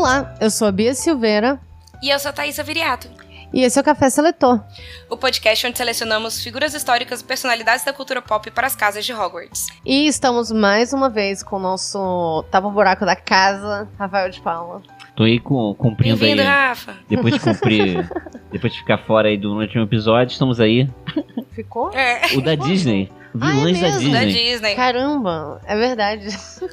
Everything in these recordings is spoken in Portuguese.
Olá, eu sou a Bia Silveira E eu sou a Thaisa Viriato, e esse é o Café Seletor. o podcast onde selecionamos figuras históricas e personalidades da cultura pop para as casas de Hogwarts. E estamos mais uma vez com o nosso tapa-buraco da casa, Rafael de Paula. Tô aí com, cumprindo aí. Rafa. Depois de cumprir. depois de ficar fora aí do último episódio, estamos aí. Ficou? É, O da Disney. Vilões da mesmo? Disney. da Disney. Caramba, é verdade.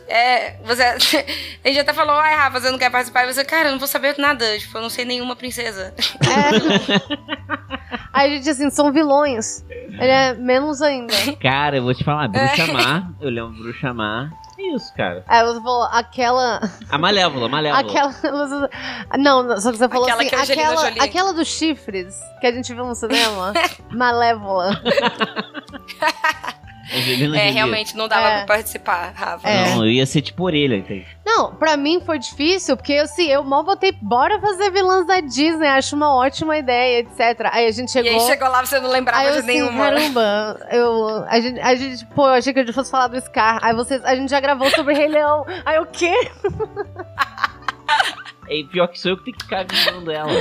É, você. A gente até falou, ai, Rafa, você não quer participar? E você, cara, eu não vou saber nada. Tipo, eu não sei nenhuma princesa. É. Aí a gente assim, são vilões. Ele é menos ainda. Cara, eu vou te falar, Bruxa É. Má. Eu lembro Bruxa Má. É isso, cara. Aí você falou, aquela. A Malévola, a Malévola. Aquela. Não, só que você falou Aquela assim, que aquela, Jolie. aquela dos chifres que a gente viu no cinema. Malévola. É, realmente, não dava É. pra participar, Rafa. É. Não, eu ia ser tipo orelha, entende? Não, pra mim foi difícil, porque assim, eu mal botei, bora fazer vilãs da Disney, acho uma ótima ideia, etc. Aí a gente chegou. E aí chegou lá, você não lembrava Aí de assim, nenhuma. caramba, eu, a, gente, a gente, pô, eu achei que a gente fosse falar do Scar. Aí vocês, a gente já gravou sobre Rei Leão. Aí o quê? É pior que sou eu que tenho que ficar avisando ela.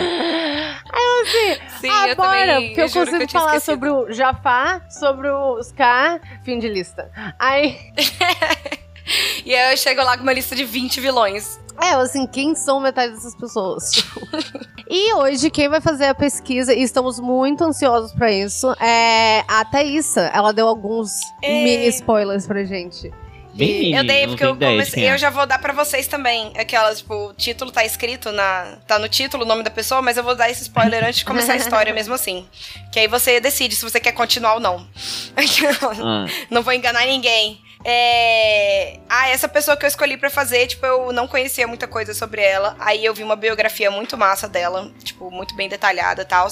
Sim, ah, eu bora, também. porque eu, que consigo tinha falar esquecido. sobre o Jafar, sobre o Scar, fim de lista. Aí, E aí eu chego lá com uma lista de 20 vilões. é, assim, quem são metade dessas pessoas? e hoje, quem vai fazer a pesquisa, e estamos muito ansiosos pra isso, é a Thaísa. Ela deu alguns É. mini spoilers pra gente. Bem eu dei, porque eu comecei. quem é. Eu já vou dar pra vocês também. Aquelas, tipo, o título tá escrito na. Tá no título o nome da pessoa, mas eu vou dar esse spoiler antes de começar a história mesmo assim. Que aí você decide se você quer continuar ou não. Ah, Não vou enganar ninguém. É... Ah, essa pessoa que eu escolhi pra fazer, tipo, eu não conhecia muita coisa sobre ela. Aí eu vi uma biografia muito massa dela, tipo, muito bem detalhada e tal.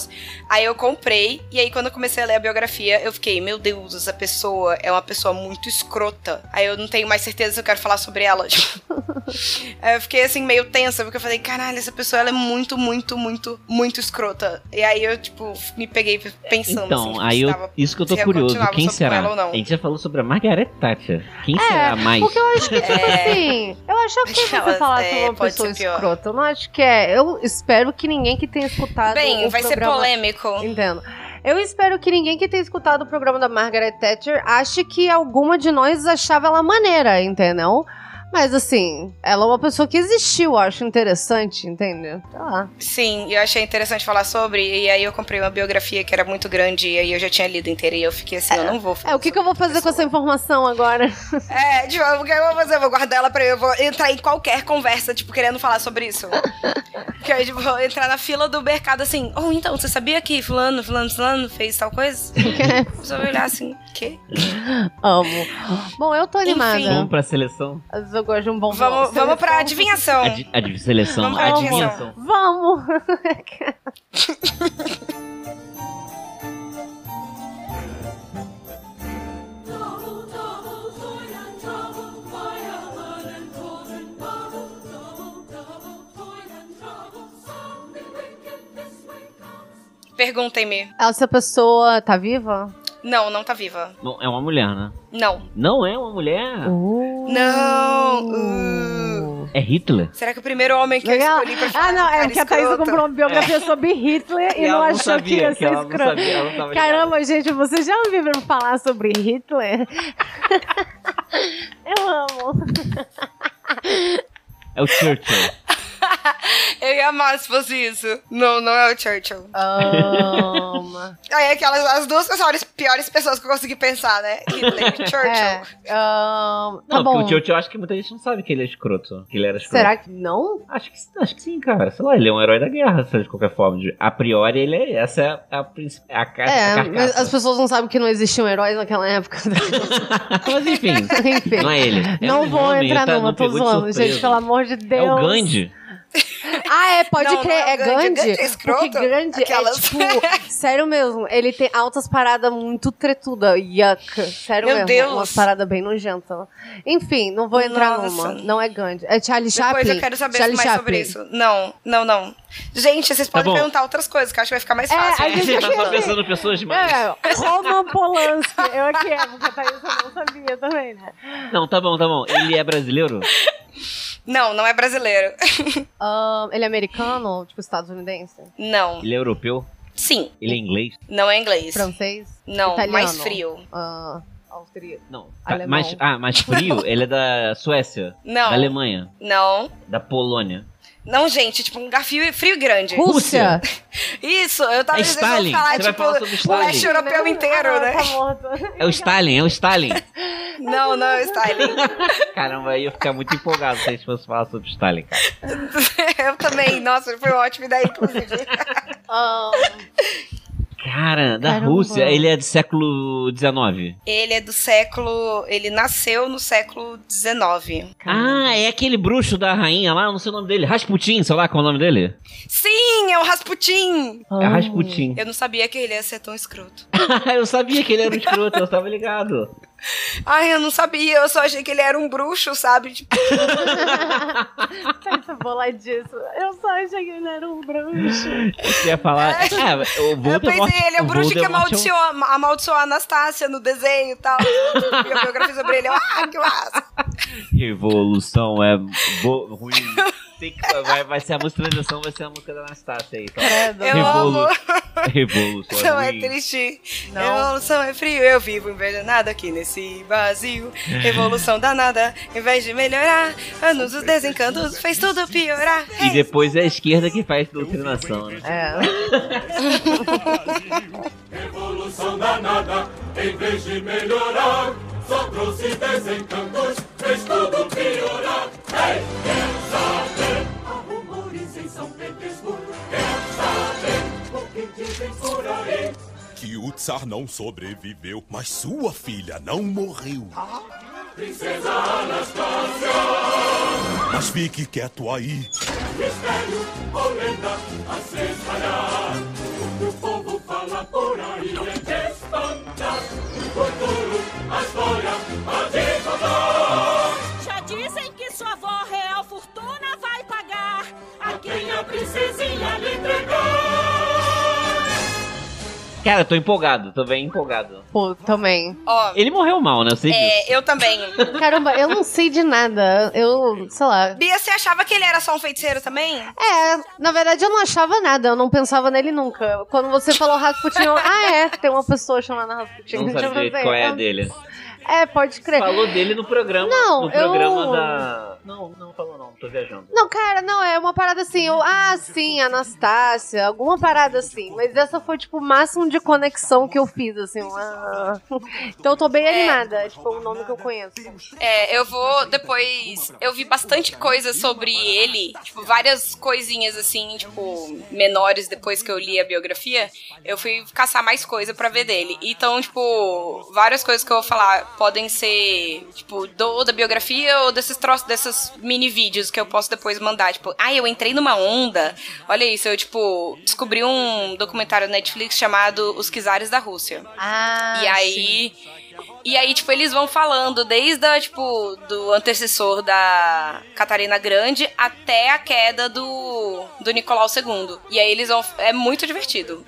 Aí eu comprei, e aí quando eu comecei a ler a biografia, eu fiquei, meu Deus, essa pessoa é uma pessoa muito escrota. Aí eu não tenho mais certeza se eu quero falar sobre ela. Aí eu fiquei assim, meio tensa, porque eu falei, caralho, essa pessoa ela é muito, muito, muito, muito escrota. E aí eu, tipo, me peguei pensando então, assim, tipo, aí eu, tava- isso que eu tô curioso. Quem sobre será? ela ou não. A gente já falou sobre a Margaret Thatcher. Quem É, será mais? Porque eu acho que, tipo É. assim, eu acho que você Aquelas, falar é, sobre uma pessoa ser escrota. Eu não acho que é. Eu espero que ninguém que tenha escutado. Bem, o vai ser programa- polêmico. Entendo. Eu espero que ninguém que tenha escutado o programa da Margaret Thatcher ache que alguma de nós achava ela maneira, entendeu? Mas assim, ela é uma pessoa que existiu, eu acho interessante, entende? Sei lá. Sim, eu achei interessante falar sobre, e aí eu comprei uma biografia que era muito grande, e aí eu já tinha lido inteira, e eu fiquei assim, eu não vou falar É, o que, que eu vou fazer com essa informação agora? É, tipo, o que eu vou fazer? Eu vou guardar ela pra eu, eu vou entrar em qualquer conversa, tipo, querendo falar sobre isso. que aí, tipo, vou entrar na fila do mercado assim, oh, então, você sabia que fulano, fulano, fulano fez tal coisa? Só vai olhar assim, quê? Amo. Bom, eu tô animada. Enfim. Vamos pra seleção? Eu gosto de um bom Vamos, vamos pra adivinhação. Adi adi seleção. Vamos pra adivinhação. Vamos! Perguntem-me. Essa pessoa tá viva? Não, não tá viva. Não, é uma mulher, né? Não. Não é uma mulher? Uh. Não. Uh. É Hitler? Será que o primeiro homem que eu Legal. escolhi pra falar Ah, não, é porque a escroto? comprou uma biografia sobre Hitler e não achou que ia ser escroto. Caramba, gente, vocês já ouviram falar sobre Hitler? Eu amo. É o Churchill. Eu ia amar se fosse isso. Não, não é o Churchill. Ahn, Aí aquelas as duas piores, piores pessoas que eu consegui pensar, né? Hitler e Churchill. é, ahn, tá não, bom. porque o Churchill, eu acho que muita gente não sabe que ele é escroto. Que ele era escroto. Será que não? Acho que, acho que sim, cara. Sei lá, ele é um herói da guerra, de qualquer forma. A priori, ele é. Essa é a, a, a, a É, mas carcaça. as pessoas não sabem que não existiam heróis naquela época. Mas enfim, Enfim. não é ele. É não um vou homem, entrar tá- numa, tô zoando, gente, pelo amor de Deus. É o Gandhi. Ah, é, pode Não, crer, não é é Gandhi, Gandhi. Gandhi é escroto. Porque Gandhi Aquelas- é tipo, sério mesmo, ele tem altas paradas muito tretuda, yuck, sério Meu mesmo, Deus. umas paradas bem nojentas. Enfim, não vou entrar Nossa. numa, não é Gandhi, é Charlie Chaplin. Depois eu quero saber Charlie mais sobre Chaplin. isso. Não, não, não. Gente, vocês podem bom. perguntar outras coisas, que eu acho que vai ficar mais É, fácil. a gente- Você tá só pensando em pessoas demais. É, Roman Polanski, eu aqui é, porque a Thaís eu não sabia também, né? Não, tá bom, tá bom. Ele é brasileiro? Não, não é brasileiro. Ahn, ele é americano, tipo estadunidense? Não. Ele é europeu? Sim, Ele é inglês? não é inglês. Francês? Não, Italiano? mais frio. Ah, austríaco? Não. Tá, Alemão. mais, ah, mais frio? Ele é da Suécia? Não. Da Alemanha? Não. Da Polônia? Não, gente, tipo um lugar frio, frio e grande. Rússia? Isso, eu tava É dizendo Stalin. falar, Você vai tipo, falar sobre o Stalin. leste europeu inteiro, Ah, né? Tá. É o Stalin, é o Stalin. Não, não é o Stalin. Caramba, aí eu ia ficar muito empolgado se a gente fosse falar sobre Stalin, cara. eu também. Nossa, foi uma ótima ideia, inclusive. Ahn, Cara, da Caramba. Rússia, ele é do século XIX. Ele é do século. Ele nasceu no século XIX. Ah, é aquele bruxo da rainha lá, não sei o nome dele. Rasputin, sei lá qual é o nome dele. Sim, é o Rasputin! É Rasputin. Eu não sabia que ele ia ser tão escroto. eu sabia que ele era um escroto, eu tava ligado. Ai, eu não sabia, eu só achei que ele era um bruxo, sabe? Tipo, Pensa boladíssimo. Eu só achei que ele era um bruxo. Você ia falar. Ah, o eu Voldemort. pensei, ele é o bruxo que Voldemort é um- amaldiçoou, amaldiçoou a Anastácia no desenho e tal. E a biografia sobre ele, eu, ah, que massa! Revolução é ruim. Tem que- vai, vai ser a música da transição, vai ser a música da Anastácia aí. Tá? Credo. Eu Revolu- amo. Revolução Não é é triste. Não. Revolução é frio, eu vivo envenenado aqui nesse vazio. Revolução danada, em vez de melhorar, anos os desencantos fez tudo piorar. E depois é a esquerda que faz doutrinação, né? É. Revolução danada, em vez de melhorar, só trouxe desencantos, fez tudo piorar. Ei, quer Que o Tsar não sobreviveu, mas sua filha não morreu. Princesa Anastácia, Mas fique quieto aí. mistério ou lenda a se espalhar. O povo fala por aí é de espantar. O futuro, a história, a divulgar. Já dizem que sua avó real fortuna vai pagar. A quem a princesinha lhe entregar. Cara, eu tô empolgado, tô bem empolgado. Pô, também. Ó, Ele morreu mal, né? Eu sei disso. é, eu também. Caramba, eu não sei de nada. Eu, sei lá. Bia, você achava que ele era só um feiticeiro também? É, na verdade eu não achava nada, eu não pensava nele nunca. Quando você falou Rasputin, eu, ah é, tem uma pessoa chamada Rasputin. Não Deixa eu sabia ver. qual é a dele. É, pode crer. Falou dele no programa. Não, no programa eu- da. Não, não falou não, tô viajando. Não, cara, não, é uma parada assim, eu, ah, sim, Anastácia, alguma parada assim, mas essa foi, tipo, o máximo de conexão que eu fiz, assim, ah. Então eu tô bem animada, é, tipo, o nome que eu conheço. É, eu vou depois. Eu vi bastante coisa sobre ele, tipo, várias coisinhas assim, tipo, menores depois que eu li a biografia. Eu fui caçar mais coisa pra ver dele. Então, tipo, várias coisas que eu vou falar podem ser, tipo, do, da biografia ou desses troços, desses mini vídeos que eu posso depois mandar. Tipo, ah, eu entrei numa onda. Olha isso, eu, tipo, descobri um documentário na Netflix chamado Os Kizares da Rússia. Ah, E aí. E aí, tipo, eles vão falando desde a, tipo, do antecessor da Catarina Grande até a queda do, do Nicolau II. E aí eles vão. É muito divertido.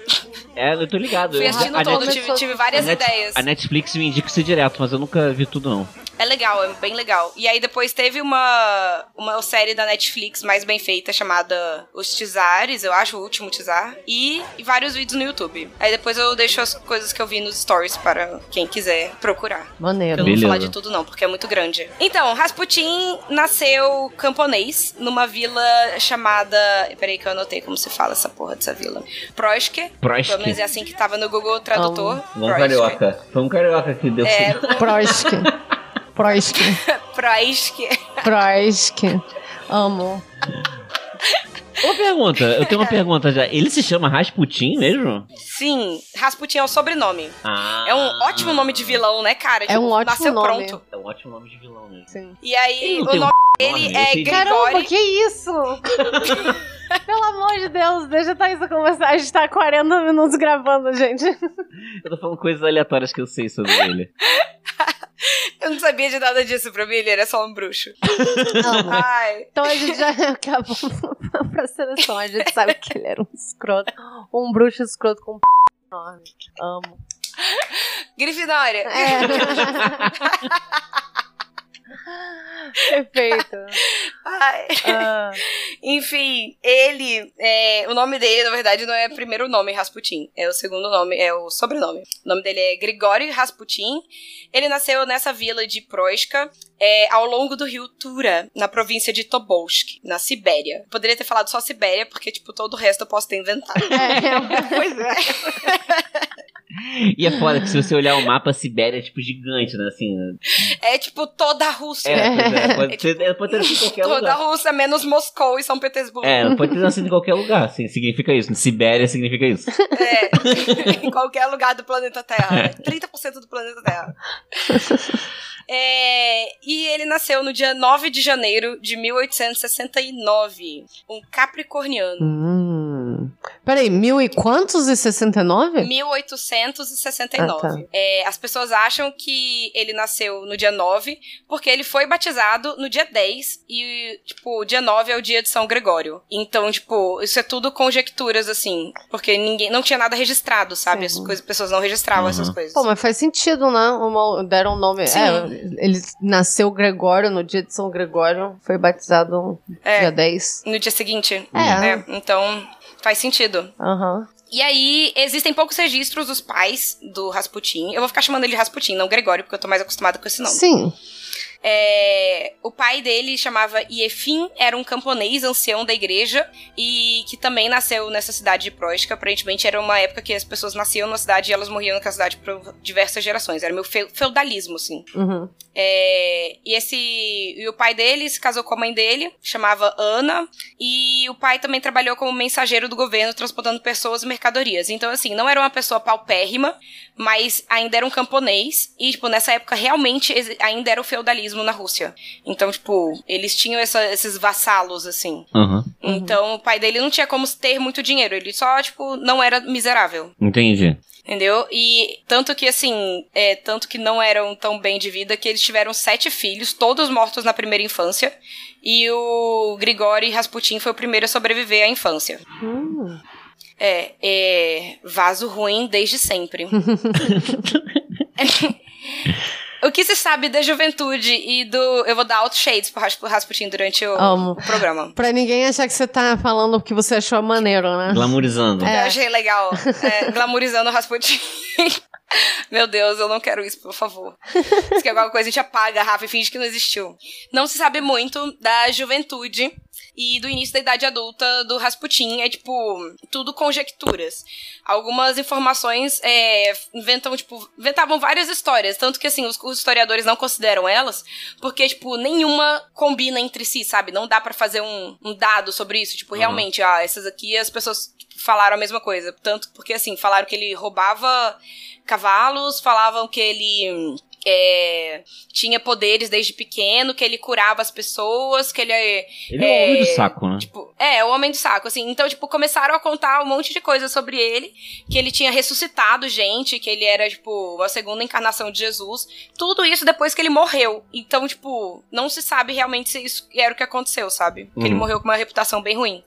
É, eu tô ligado. Fui Eu- assistindo a todo, Net- tive, tive várias a Net- ideias. A Netflix me indica isso direto, mas eu nunca vi tudo não. É legal, é bem legal. E aí depois teve uma, uma série da Netflix mais bem feita chamada Os Tizares, eu acho, o último Tizar. E, e vários vídeos no YouTube. Aí depois eu deixo as coisas que eu vi nos stories para quem quiser procurar. Maneiro. Eu não vou Beleza. falar de tudo não, porque é muito grande. Então, Rasputin nasceu camponês numa vila chamada... Peraí que eu anotei como se fala essa porra dessa vila. Proiske. Proiske. Pelo menos é assim que tava no Google Tradutor. Vamos Proiske. carioca. Foi um carioca que deu. É, Proisk. Proisk. Proisk. Amo. Uma pergunta, eu tenho uma pergunta já. Ele se chama Rasputin mesmo? Sim, Rasputin é o sobrenome. Ah. É um ótimo nome de vilão, né, cara? É um ótimo nasceu nome. pronto. É um ótimo nome de vilão mesmo. Sim. E aí, não o um nome nome, dele eu é sei. Caramba, Grigori. que isso? Pelo amor de Deus, deixa a Thaisa conversar. A gente tá 40 minutos gravando, gente. Eu tô falando coisas aleatórias que eu sei sobre ele. Eu não sabia de nada disso pra mim, ele era só um bruxo. Amo. Ai. Então a gente já acabou pra seleção. A gente sabe que ele era um escroto. Um bruxo escroto com um p enorme. Amo. Grifinória. É. Perfeito. Ai. Ah, Enfim, ele. é, o nome dele, na verdade, não é o primeiro nome Rasputin. É o segundo nome, é o sobrenome. O nome dele é Grigori Rasputin. Ele nasceu nessa vila de Proiska, é, ao longo do rio Tura, na província de Tobolsk, na Sibéria. Poderia ter falado só Sibéria, porque, tipo, todo o resto eu posso ter inventado. é, pois é. E é foda que se você olhar o mapa, a Sibéria é tipo gigante, né? Assim. É tipo toda a Rússia. É, é. Pode, É ser, ela pode ter nascido em qualquer Toda a lugar. Rússia, menos Moscou e São Petersburgo. É, ela pode ter nascido em qualquer lugar, assim, significa isso. Sibéria significa isso. É, em qualquer lugar do planeta Terra. 30% do planeta Terra. É, e ele nasceu no dia 9 de janeiro de 1869. Um capricorniano. Hum. Peraí, mil e quantos e sessenta e nove? 1869. Ah, tá. É, as pessoas acham que ele nasceu no dia 9, porque ele foi batizado no dia 10, e, tipo, o dia 9 é o dia de São Gregório. Então, tipo, isso é tudo conjecturas, assim, porque ninguém, não tinha nada registrado, sabe? Sim. As coisas, pessoas não registravam Uhum. essas coisas. Pô, mas faz sentido, né? Uma- deram um nome. Sim. É, ele nasceu Gregório no dia de São Gregório, foi batizado É. dia 10. No dia seguinte. É. É, então, faz sentido. Aham. E aí, existem poucos registros dos pais do Rasputin. Eu vou ficar chamando ele de Rasputin, não Gregório, porque eu tô mais acostumada com esse nome. Sim. É, o pai dele chamava Iefim, era um camponês ancião da igreja e que também nasceu nessa cidade de Proiska. Aparentemente era uma época que as pessoas nasciam na cidade e elas morriam naquela cidade por diversas gerações. Era meio feu- feudalismo, assim. Uhum. É, e esse e o pai dele se casou com a mãe dele, chamava Ana, e o pai também trabalhou como mensageiro do governo, transportando pessoas e mercadorias. Então, assim, não era uma pessoa paupérrima, mas ainda era um camponês, e, tipo, nessa época realmente ainda era o feudalismo na Rússia. Então, tipo, eles tinham essa- esses vassalos, assim. Aham. Então, o pai dele não tinha como ter muito dinheiro, ele só, tipo, não era miserável. Entendi. Entendeu? E tanto que, assim, é, tanto que não eram tão bem de vida que eles tiveram sete filhos, todos mortos na primeira infância. E o Grigori Rasputin foi o primeiro a sobreviver à infância. Hum. É, é vaso ruim desde sempre. o que se sabe da juventude e do. Eu vou dar altos shades pro Ras- pro Rasputin durante o, Amo. o programa. Pra ninguém achar que você tá falando o que você achou maneiro, né? Glamourizando. É. Eu achei legal. É, glamourizando o Rasputin. Meu Deus, eu não quero isso, por favor. Se quer alguma coisa, a gente apaga a Rafa e finge que não existiu. Não se sabe muito da juventude e do início da idade adulta do Rasputin. É, tipo, tudo conjecturas. Algumas informações é, inventam, tipo, inventavam várias histórias. Tanto que, assim, os, os historiadores não consideram elas, porque, tipo, nenhuma combina entre si, sabe? Não dá pra fazer um, um dado sobre isso. Tipo, realmente, ah, essas aqui as pessoas falaram a mesma coisa. Tanto porque, assim, falaram que ele roubava cavalos, falavam que ele é, tinha poderes desde pequeno, que ele curava as pessoas, que ele é. Ele é o homem do saco, né? Tipo, é, o homem do saco, assim. Então, tipo, começaram a contar um monte de coisa sobre ele, que ele tinha ressuscitado gente, que ele era, tipo, a segunda encarnação de Jesus. Tudo isso depois que ele morreu. Então, tipo, não se sabe realmente se isso era o que aconteceu, sabe? Que ele Uhum. morreu com uma reputação bem ruim.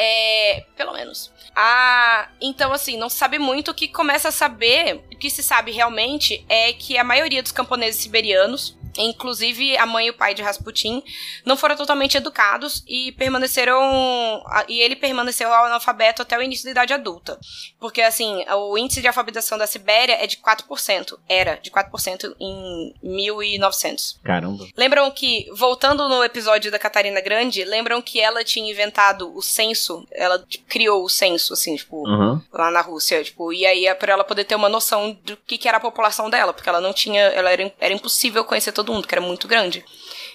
É, pelo menos. Ah, então assim, não se sabe muito o que começa a saber, o que se sabe realmente é que a maioria dos camponeses siberianos Inclusive, a mãe e o pai de Rasputin não foram totalmente educados e permaneceram. E ele permaneceu analfabeto até o início da idade adulta. Porque, assim, o índice de alfabetização da Sibéria é de 4%. Era de 4% em 1900. Caramba. Lembram que, voltando no episódio da Catarina Grande, lembram que ela tinha inventado o censo? Ela tipo, criou o censo, assim, tipo, Uhum. lá na Rússia, tipo, e aí é pra ela poder ter uma noção do que, que era a população dela, porque ela não tinha, ela era, era impossível conhecer todo mundo, que era muito grande.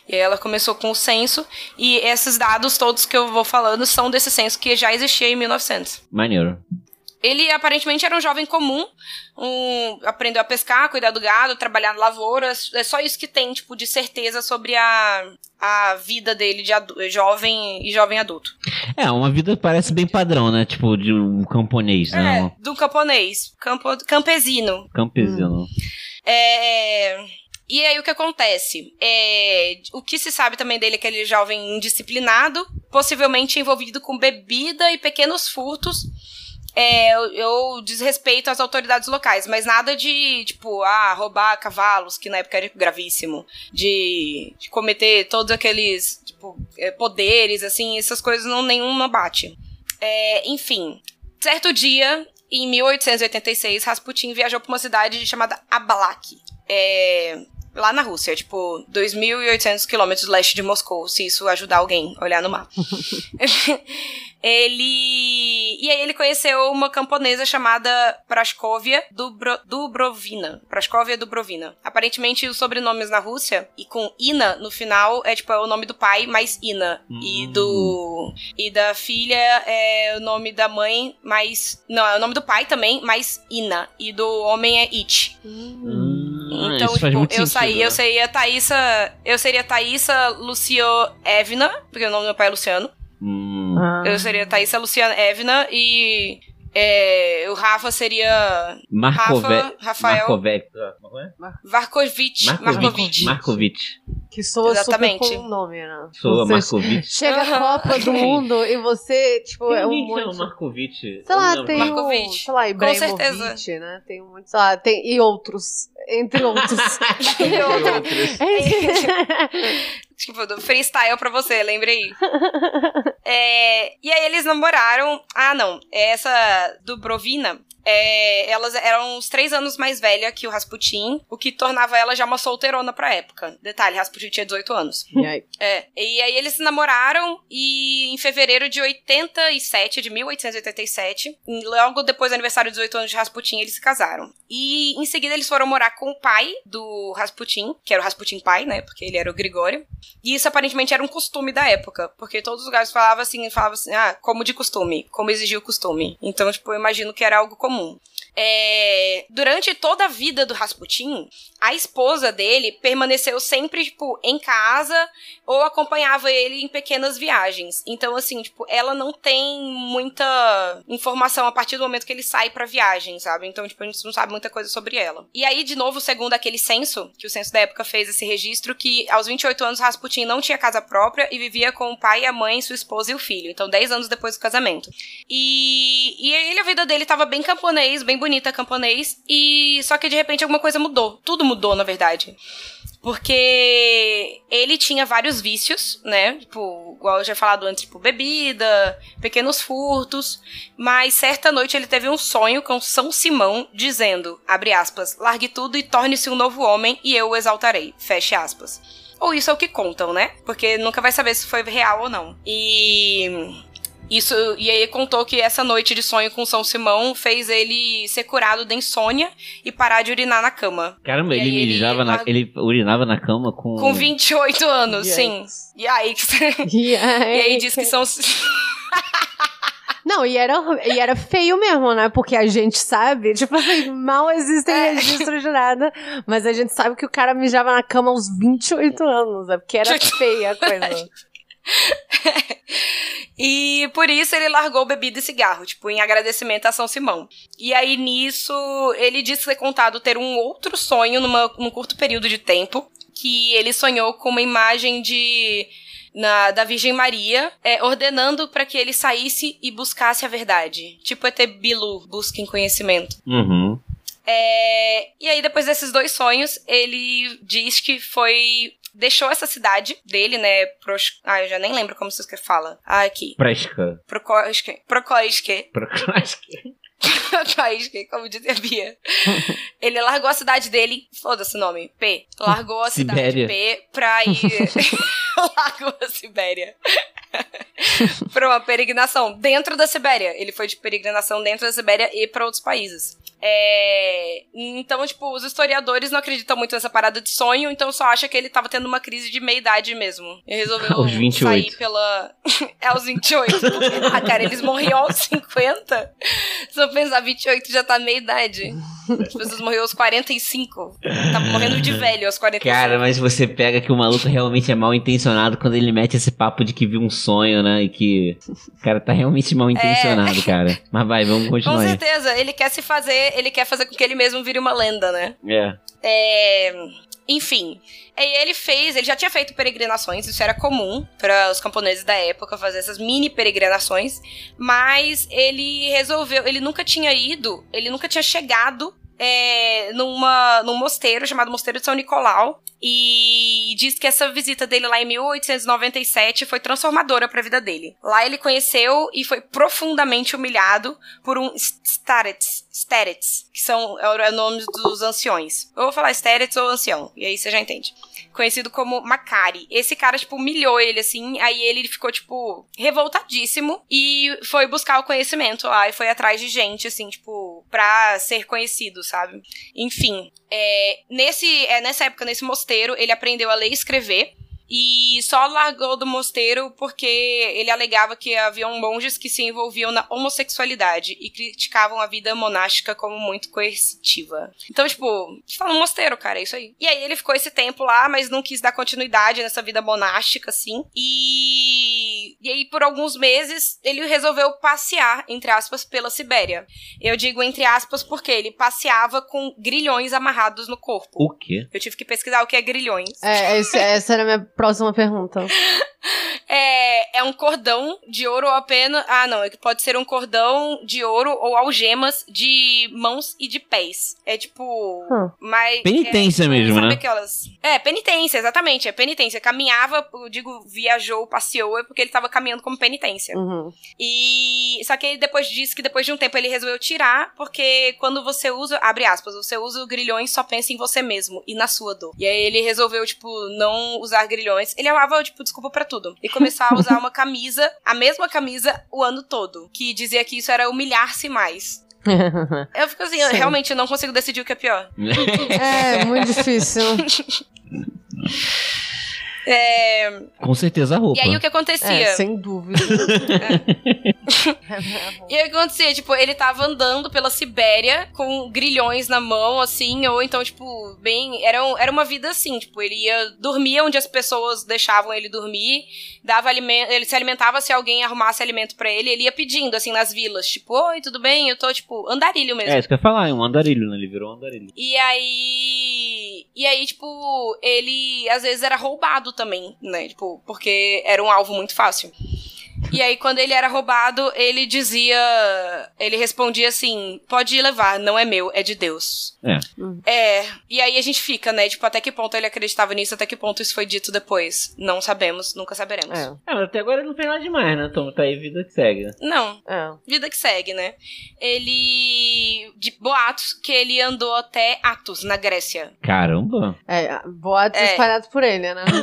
E aí ela começou com o censo, e esses dados todos que eu vou falando são desse censo que já existia em 1900. Maneiro. Ele aparentemente era um jovem comum, um, aprendeu a pescar, cuidar do gado, trabalhar na lavoura. É só isso que tem, tipo, de certeza sobre a, a vida dele de jovem e jovem adulto. É, uma vida parece bem padrão, né? Tipo, de um camponês, né? É, do camponês, campo, campesino. campesino. É, E aí o que acontece? É, o que se sabe também dele é que ele é jovem indisciplinado, possivelmente envolvido com bebida e pequenos furtos. É, eu, eu desrespeito às autoridades locais, mas nada de, tipo, ah, roubar cavalos, que na época era gravíssimo. De, de cometer todos aqueles, tipo, é, poderes, assim, essas coisas não nenhuma bate. É, enfim, certo dia, em 1886, Rasputin viajou para uma cidade chamada Abalak. É, lá na Rússia, tipo, 2.800 quilômetros leste de Moscou, se isso ajudar alguém a olhar no mapa. ele. E aí ele conheceu uma camponesa chamada Praskovia Dubro... Dubrovina. Praskovia Dubrovina. Aparentemente, os sobrenomes na Rússia, e com Ina no final, é tipo é o nome do pai mais Ina. E do. E da filha é o nome da mãe mais. Não, é o nome do pai também, mais Ina. E do homem é It. Hum, Então, isso faz tipo, eu sentido, saí, né? eu seria Thaísa. Eu seria Thaísa Lucio Evna, porque o nome do meu pai é Luciano. Hum, Ah. Eu seria Thaísa Luciana Evna e. é, o Rafa seria Markove... Rafa, Rafael- Markovec. Varkovic. Markovic. Markovic. Markovic. Que soa Exatamente. super com o nome, né? Soa Markovic. Chega a. Copa do Mundo e você, tipo, Tem é um monte... chama Markovic? Sei lá, tem Markovic. o, sei lá, Ibrahimovic, certeza. né? Tem um monte, sei lá, tem, e outros, entre outros. Entre outros. Outros. Tipo, do freestyle pra você, lembrei. É, e aí eles namoraram. Ah, não. Essa Dubrovina. É, elas eram uns três anos mais velha que o Rasputin, o que tornava ela já uma solteirona pra época. Detalhe, Rasputin tinha 18 anos. E aí? É, e aí eles se namoraram e em fevereiro de 87, de 1887, logo depois do aniversário de 18 anos de Rasputin, eles se casaram. E em seguida eles foram morar com o pai do Rasputin, que era o Rasputin pai, né, porque ele era o Gregório. E isso aparentemente era um costume da época, porque todos os lugares falavam assim, falavam assim, ah, como de costume, como exigia o costume. Então, tipo, eu imagino que era algo comum. 嗯 É, durante toda a vida do Rasputin, a esposa dele permaneceu sempre, tipo, em casa ou acompanhava ele em pequenas viagens. Então, assim, tipo, ela não tem muita informação a partir do momento que ele sai pra viagem, sabe? Então, tipo, a gente não sabe muita coisa sobre ela. E aí, de novo, segundo aquele censo, que o censo da época fez esse registro, que aos 28 anos Rasputin não tinha casa própria e vivia com o pai, a mãe, sua esposa e o filho. Então, 10 anos depois do casamento. E, e a vida dele tava bem camponês, bem bonita camponês, e só que de repente alguma coisa mudou. Tudo mudou, na verdade. Porque ele tinha vários vícios, né? Tipo, igual eu já falado antes, tipo, bebida, pequenos furtos. Mas certa noite ele teve um sonho com São Simão dizendo, abre aspas, largue tudo e torne-se um novo homem e eu o exaltarei, feche aspas. Ou isso é o que contam, né? Porque nunca vai saber se foi real ou não. E isso, e aí ele contou que essa noite de sonho com São Simão fez ele ser curado da insônia e parar de urinar na cama. Caramba, E ele ele- mijava na, ele urinava na cama com. Com 28 anos, sim. Yikes. E aí, E e aí diz que são. Não, e era, e era feio mesmo, né? Porque a gente sabe, tipo assim, mal existem É. registros de nada, mas a gente sabe que o cara mijava na cama aos 28 anos, é porque era feia a coisa. E por isso ele largou bebida e cigarro, tipo, em agradecimento a São Simão. E aí nisso, ele disse ter contado ter um outro sonho numa, num curto período de tempo, que ele sonhou com uma imagem de na, da Virgem Maria, é, ordenando para que ele saísse e buscasse a verdade. Tipo ET Bilu, busquem conhecimento. Uhum. É, e aí, depois desses dois sonhos, ele diz que foi. Deixou essa cidade dele, né? Pros, ah, eu já nem lembro como você fala. Ah, aqui. Presca. Prokoiske. Prokoiske. Prokoiske. Prokoiske, como dizia Bia. Ele largou a cidade dele. Foda-se o nome. P. Largou a cidade Sibéria. P pra ir. largou a Sibéria. pra uma peregrinação dentro da Sibéria. Ele foi de peregrinação dentro da Sibéria e pra outros países. É, Então, tipo, os historiadores não acreditam muito nessa parada de sonho, então só acham que ele tava tendo uma crise de meia-idade mesmo. E resolveu Aos 28. sair pela. é aos 28. ah, cara, eles morriam aos 50. Se eu pensar, 28 já tá meia-idade. As pessoas morreram aos 45. Tava morrendo de velho aos 45. Cara, mas você pega que o maluco realmente é mal intencionado quando ele mete esse papo de que viu um sonho, né? E que o cara tá realmente mal intencionado, cara. Mas vai, vamos Com continuar aí. certeza, ele quer se fazer, ele quer fazer com que ele mesmo vire uma lenda, né? É. É, Enfim. Ele fez, ele já tinha feito peregrinações, isso era comum para os camponeses da época fazer essas mini peregrinações, mas ele resolveu, ele nunca tinha ido, ele nunca tinha chegado é, numa, num mosteiro chamado Mosteiro de São Nicolau. E diz que essa visita dele lá em 1897 foi transformadora para a vida dele. Lá ele conheceu e foi profundamente humilhado por um starets, starets que são é o nome dos anciões. Eu vou falar starets ou ancião, e aí você já entende. Conhecido como Macari. Esse cara, tipo, humilhou ele, assim, aí ele ficou, tipo, revoltadíssimo e foi buscar o conhecimento lá e foi atrás de gente, assim, tipo, pra ser conhecido, sabe? Enfim, é, nesse, é, nessa época, nesse mosteiro, ele aprendeu a ler e escrever. E só largou do mosteiro porque ele alegava que haviam monges que se envolviam na homossexualidade e criticavam a vida monástica como muito coercitiva. Então, tipo, está no mosteiro, cara, é isso aí. E aí ele ficou esse tempo lá, mas não quis dar continuidade nessa vida monástica, assim. E, e aí, por alguns meses, ele resolveu passear, entre aspas, pela Sibéria. Eu digo entre aspas porque ele passeava com grilhões amarrados no corpo. O quê? Eu tive que pesquisar o que é grilhões. É, esse- essa era a minha próxima pergunta. É, é um cordão de ouro ou apenas. Ah, não. É que pode ser um cordão de ouro ou algemas de mãos e de pés. É tipo. Hum. mais. Penitência é, mesmo, sabe né? Aquelas... É, penitência, exatamente. É penitência. Caminhava, eu digo, viajou, passeou, é porque ele tava caminhando como penitência. Uhum. E. Só que ele depois disse que depois de um tempo ele resolveu tirar, porque quando você usa. Abre aspas, você usa o grilhões, só pensa em você mesmo e na sua dor. E aí ele resolveu, tipo, não usar grilhões. Ele amava, tipo, desculpa pra tudo. E começar a usar uma camisa, a mesma camisa, o ano todo. Que dizia que isso era humilhar-se mais. Eu fico assim, eu realmente não consigo decidir o que é pior. é, muito difícil. É, Com certeza a roupa. E aí o que acontecia? É, sem dúvida. E aí o que acontecia? Tipo, ele tava andando pela Sibéria com grilhões na mão, assim, ou então, tipo, bem. Era, um- era uma vida assim, tipo, ele ia dormir onde as pessoas deixavam ele dormir, dava alimento, ele se alimentava se alguém arrumasse alimento pra ele, ele ia pedindo, assim, nas vilas, tipo, oi, tudo bem? Eu tô, tipo, andarilho mesmo. É, isso que eu ia falar, é um andarilho, né? Ele virou um andarilho. E aí. E aí, tipo, ele às vezes era roubado também, né? Tipo, porque era um alvo muito fácil. E aí, quando ele era roubado, ele dizia. Ele respondia assim: pode ir levar, não é meu, é de Deus. É. É. E aí a gente fica, né? Tipo, até que ponto ele acreditava nisso, até que ponto isso foi dito depois. Não sabemos, nunca saberemos. É, É, mas até agora ele não fez nada demais, né? Então tá aí vida que segue. Não, é. vida que segue, né? Ele. De boatos que ele andou até Atos, na Grécia. Caramba. É, boatos É. espalhados por ele, né?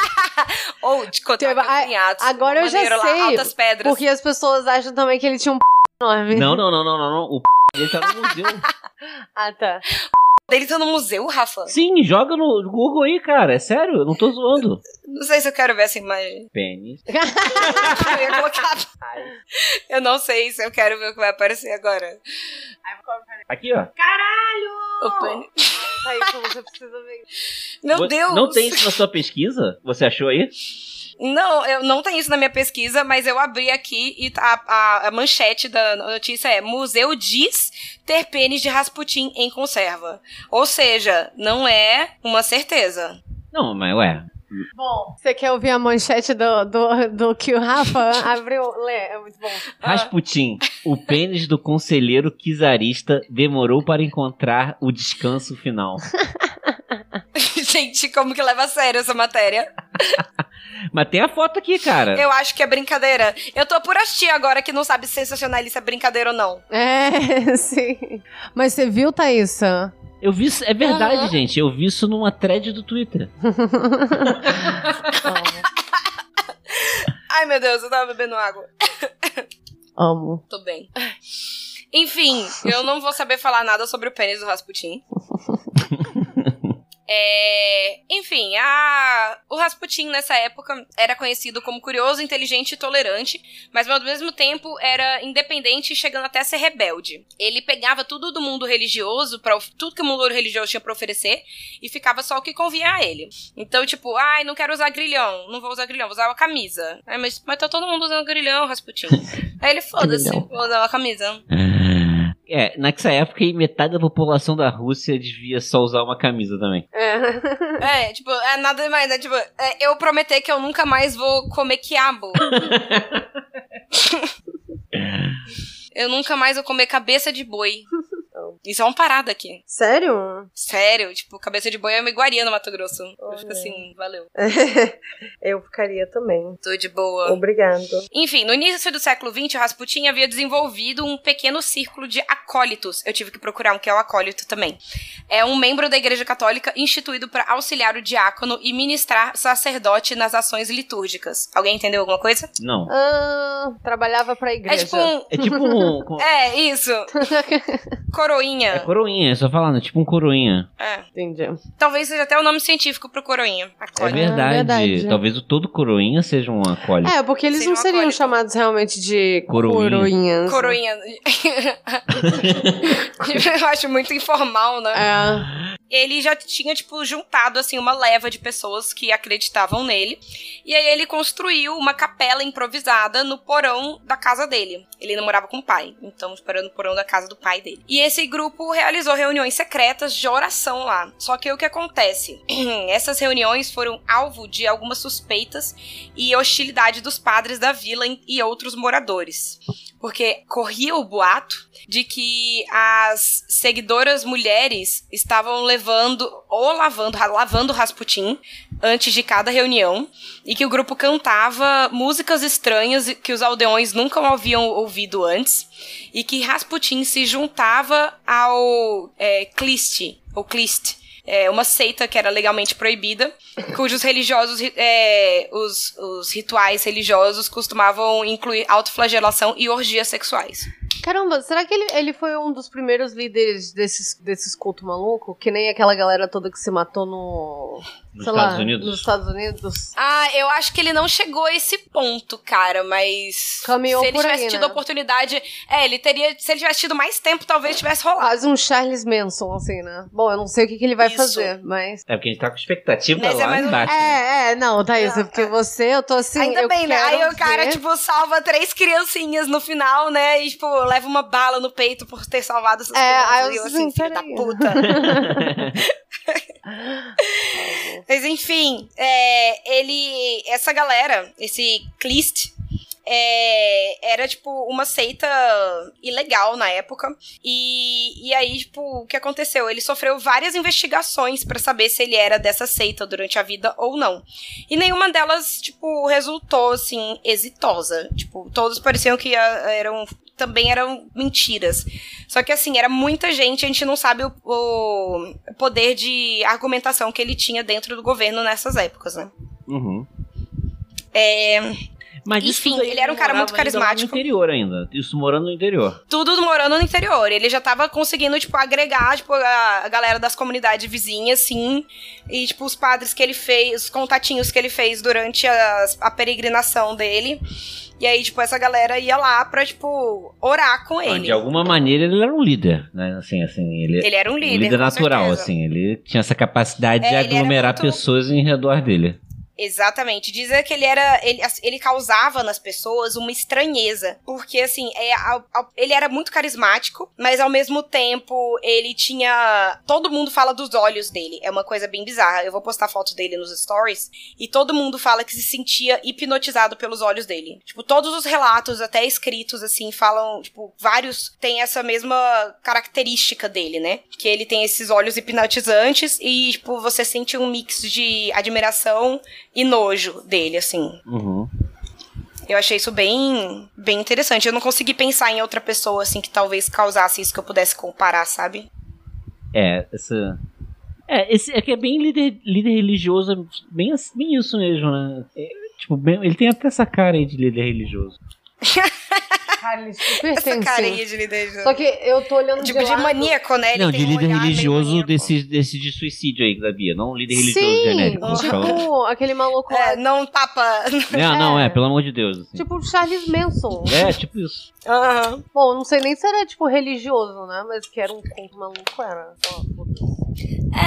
Ou de Teve- Cotoca em Atos. agora eu já sei, Lá, altas pedras. Porque as pessoas acham também que ele tinha um p enorme. Não, não, não, não, não, não. O p dele tá no museu. Ah, tá. Ele tá no museu, Rafa? Sim, joga no Google aí, cara. É sério, eu não tô zoando. Não sei se eu quero ver essa imagem. Pênis. eu ia colocar. Eu não sei se eu quero ver o que vai aparecer agora. Aqui, ó. O pênis. Aí, como você precisa ver. Meu Deus! Não tem isso na sua pesquisa? Você achou aí? Não, eu não tenho isso na minha pesquisa, mas eu abri aqui e a, a- a manchete da notícia é: Museu diz ter pênis de Rasputin em conserva. Ou seja, não é uma certeza. Não, mas ué. Bom, você quer ouvir a manchete do, do, do que o Rafa abriu? Lê, é muito bom. Rasputin, o pênis do conselheiro czarista demorou para encontrar o descanso final. Gente, como que leva a sério essa matéria? Mas tem a foto aqui, cara. Eu acho que é brincadeira. Eu tô por assistir agora que não sabe se sensacionalista é brincadeira ou não. É, sim. Mas você viu, Thaísa? Eu vi isso, é verdade, Aham. gente. Eu vi isso numa thread do Twitter. Ai, meu Deus, eu tava bebendo água. Amo. Tô bem. Enfim, eu não vou saber falar nada sobre o pênis do Rasputin. É, enfim, a- o Rasputin nessa época era conhecido como curioso, inteligente e tolerante, mas ao mesmo tempo era independente, chegando até a ser rebelde. Ele pegava tudo do mundo religioso, pra, tudo que o mundo religioso tinha pra oferecer, e ficava só o que convinha a ele. Então, tipo, ai, não quero usar grilhão, não vou usar grilhão, vou usar uma camisa. Ai, mas, mas tá todo mundo usando grilhão, Rasputin. Aí ele, foda-se, vou usar uma camisa. É, nessa época aí, metade da população da Rússia devia só usar uma camisa também. É. É, tipo, é nada mais, né? Tipo, é, eu prometer que eu nunca mais vou comer quiabo. eu nunca mais vou comer cabeça de boi. Isso é uma parada aqui. Sério? Sério, tipo, cabeça de boi é uma iguaria no Mato Grosso. Eu fico assim, valeu. Eu ficaria também. Tô de boa. Obrigado. Enfim, no início do século XX, o Rasputin havia desenvolvido um pequeno círculo de acólitos. Eu tive que procurar um que é o acólito também. É um membro da Igreja Católica instituído para auxiliar o diácono e ministrar sacerdote nas ações litúrgicas. Alguém entendeu alguma coisa? Não. Ah, trabalhava pra É igreja. tipo um. É tipo um. É, isso. Coroinha. É coroinha, é só falando, é tipo um coroinha. É. Entendi. Talvez seja até o nome científico pro coroinha. É Acólito. verdade. verdade. Talvez o todo coroinha seja um acólito. É, porque eles Seria não um seriam acólito. chamados realmente de Coroinha. coroinhas. Coroinha. Eu acho muito informal, né? É. ele já tinha, tipo, juntado, assim, uma leva de pessoas que acreditavam nele. E aí ele construiu uma capela improvisada no porão da casa dele. Ele não morava com o pai, então esperando no porão da casa do pai dele. E esse grupo realizou reuniões secretas de oração lá. Só que o que acontece? Essas reuniões foram alvo de algumas suspeitas e hostilidade dos padres da vila e outros moradores. Porque corria o boato de que as seguidoras mulheres estavam levando ou lavando, lavando Rasputin antes de cada reunião e que o grupo cantava músicas estranhas que os aldeões nunca haviam ouvido antes e que Rasputin se juntava ao é, Klist, ou Klist, é, uma seita que era legalmente proibida, cujos religiosos, é, os, os rituais religiosos costumavam incluir autoflagelação e orgias sexuais. Caramba, será que ele, ele foi um dos primeiros líderes desses, desses cultos malucos? Que nem aquela galera toda que se matou no. Nos sei Estados lá, Unidos? Nos Estados Unidos. Ah, eu acho que ele não chegou a esse ponto, cara, mas. Caminhou se ele por tivesse aí, tido né? oportunidade. É, ele teria. Se ele tivesse tido mais tempo, talvez tivesse rolado. Quase um Charles Manson, assim, né? Bom, eu não sei o que, que ele vai Isso. fazer, mas. É porque a gente tá com expectativa Mas é lá mais ou embaixo. né? É, é, não, Thaís, Não, porque é. você, eu tô assim. Ainda eu bem, né? Aí o cara, ver- tipo, salva três criancinhas no final, né? E, tipo, leva uma bala no peito por ter salvado essas É, aí crianças. eu e eu, assim, assim, filho da puta. Mas enfim, é, ele. Essa galera, esse Klist. É, era, tipo, uma seita ilegal na época. E, e aí, tipo, o que aconteceu? Ele sofreu várias investigações pra saber se ele era dessa seita durante a vida ou não. E nenhuma delas, tipo, resultou, assim, exitosa. Tipo, todos pareciam que eram. Também eram mentiras. Só que, assim, era muita gente, a gente não sabe o, o poder de argumentação que ele tinha dentro do governo nessas épocas, né? Uhum. É, Mas Enfim, daí ele era um cara muito morava ainda carismático. No interior ainda. Isso morando no interior. tudo morando no interior. Ele já tava conseguindo, tipo, agregar, tipo, a, a galera das comunidades vizinhas, assim. E, tipo, os padres que ele fez, os contatinhos que ele fez durante as- a, peregrinação dele. E aí, tipo, essa galera ia lá pra, tipo, orar com ele. De alguma maneira ele era um líder, né? Assim, assim, ele, Ele era um um líder, líder com natural, certeza. assim. Ele tinha essa capacidade É, de aglomerar muito- pessoas em redor dele. Exatamente. Dizem que ele era. Ele, ele causava nas pessoas uma estranheza. Porque, assim, é, a- a- ele era muito carismático, mas ao mesmo tempo ele tinha. Todo mundo fala dos olhos dele. É uma coisa bem bizarra. Eu vou postar foto dele nos stories. E todo mundo fala que se sentia hipnotizado pelos olhos dele. Tipo, todos os relatos, até escritos, assim, falam. Tipo, vários têm essa mesma característica dele, né? Que ele tem esses olhos hipnotizantes e, tipo, você sente um mix de admiração e nojo dele, assim. Uhum. Eu achei isso bem, bem interessante. Eu não consegui pensar em outra pessoa, assim, que talvez causasse isso que eu pudesse comparar, sabe? É, essa. É, esse é que é bem líder, líder religioso, bem, assim- bem isso mesmo, né? É, tipo, bem- ele tem até essa cara aí de líder religioso. Cara, ele super Essa tem, carinha de líder. Só que eu tô olhando Tipo, de, de lado. maníaco, né? Ele não, de um líder meio religioso desse, desse de suicídio aí da Bia, não líder religioso Sim, genérico. tipo aquele maluco É, lá. não tapa. Não, não, é, pelo amor de Deus. assim. Tipo o Charles Manson. É, tipo isso. Aham. Bom, não sei nem se era, tipo, religioso, né? Mas que era um culto maluco, era. Foda-se.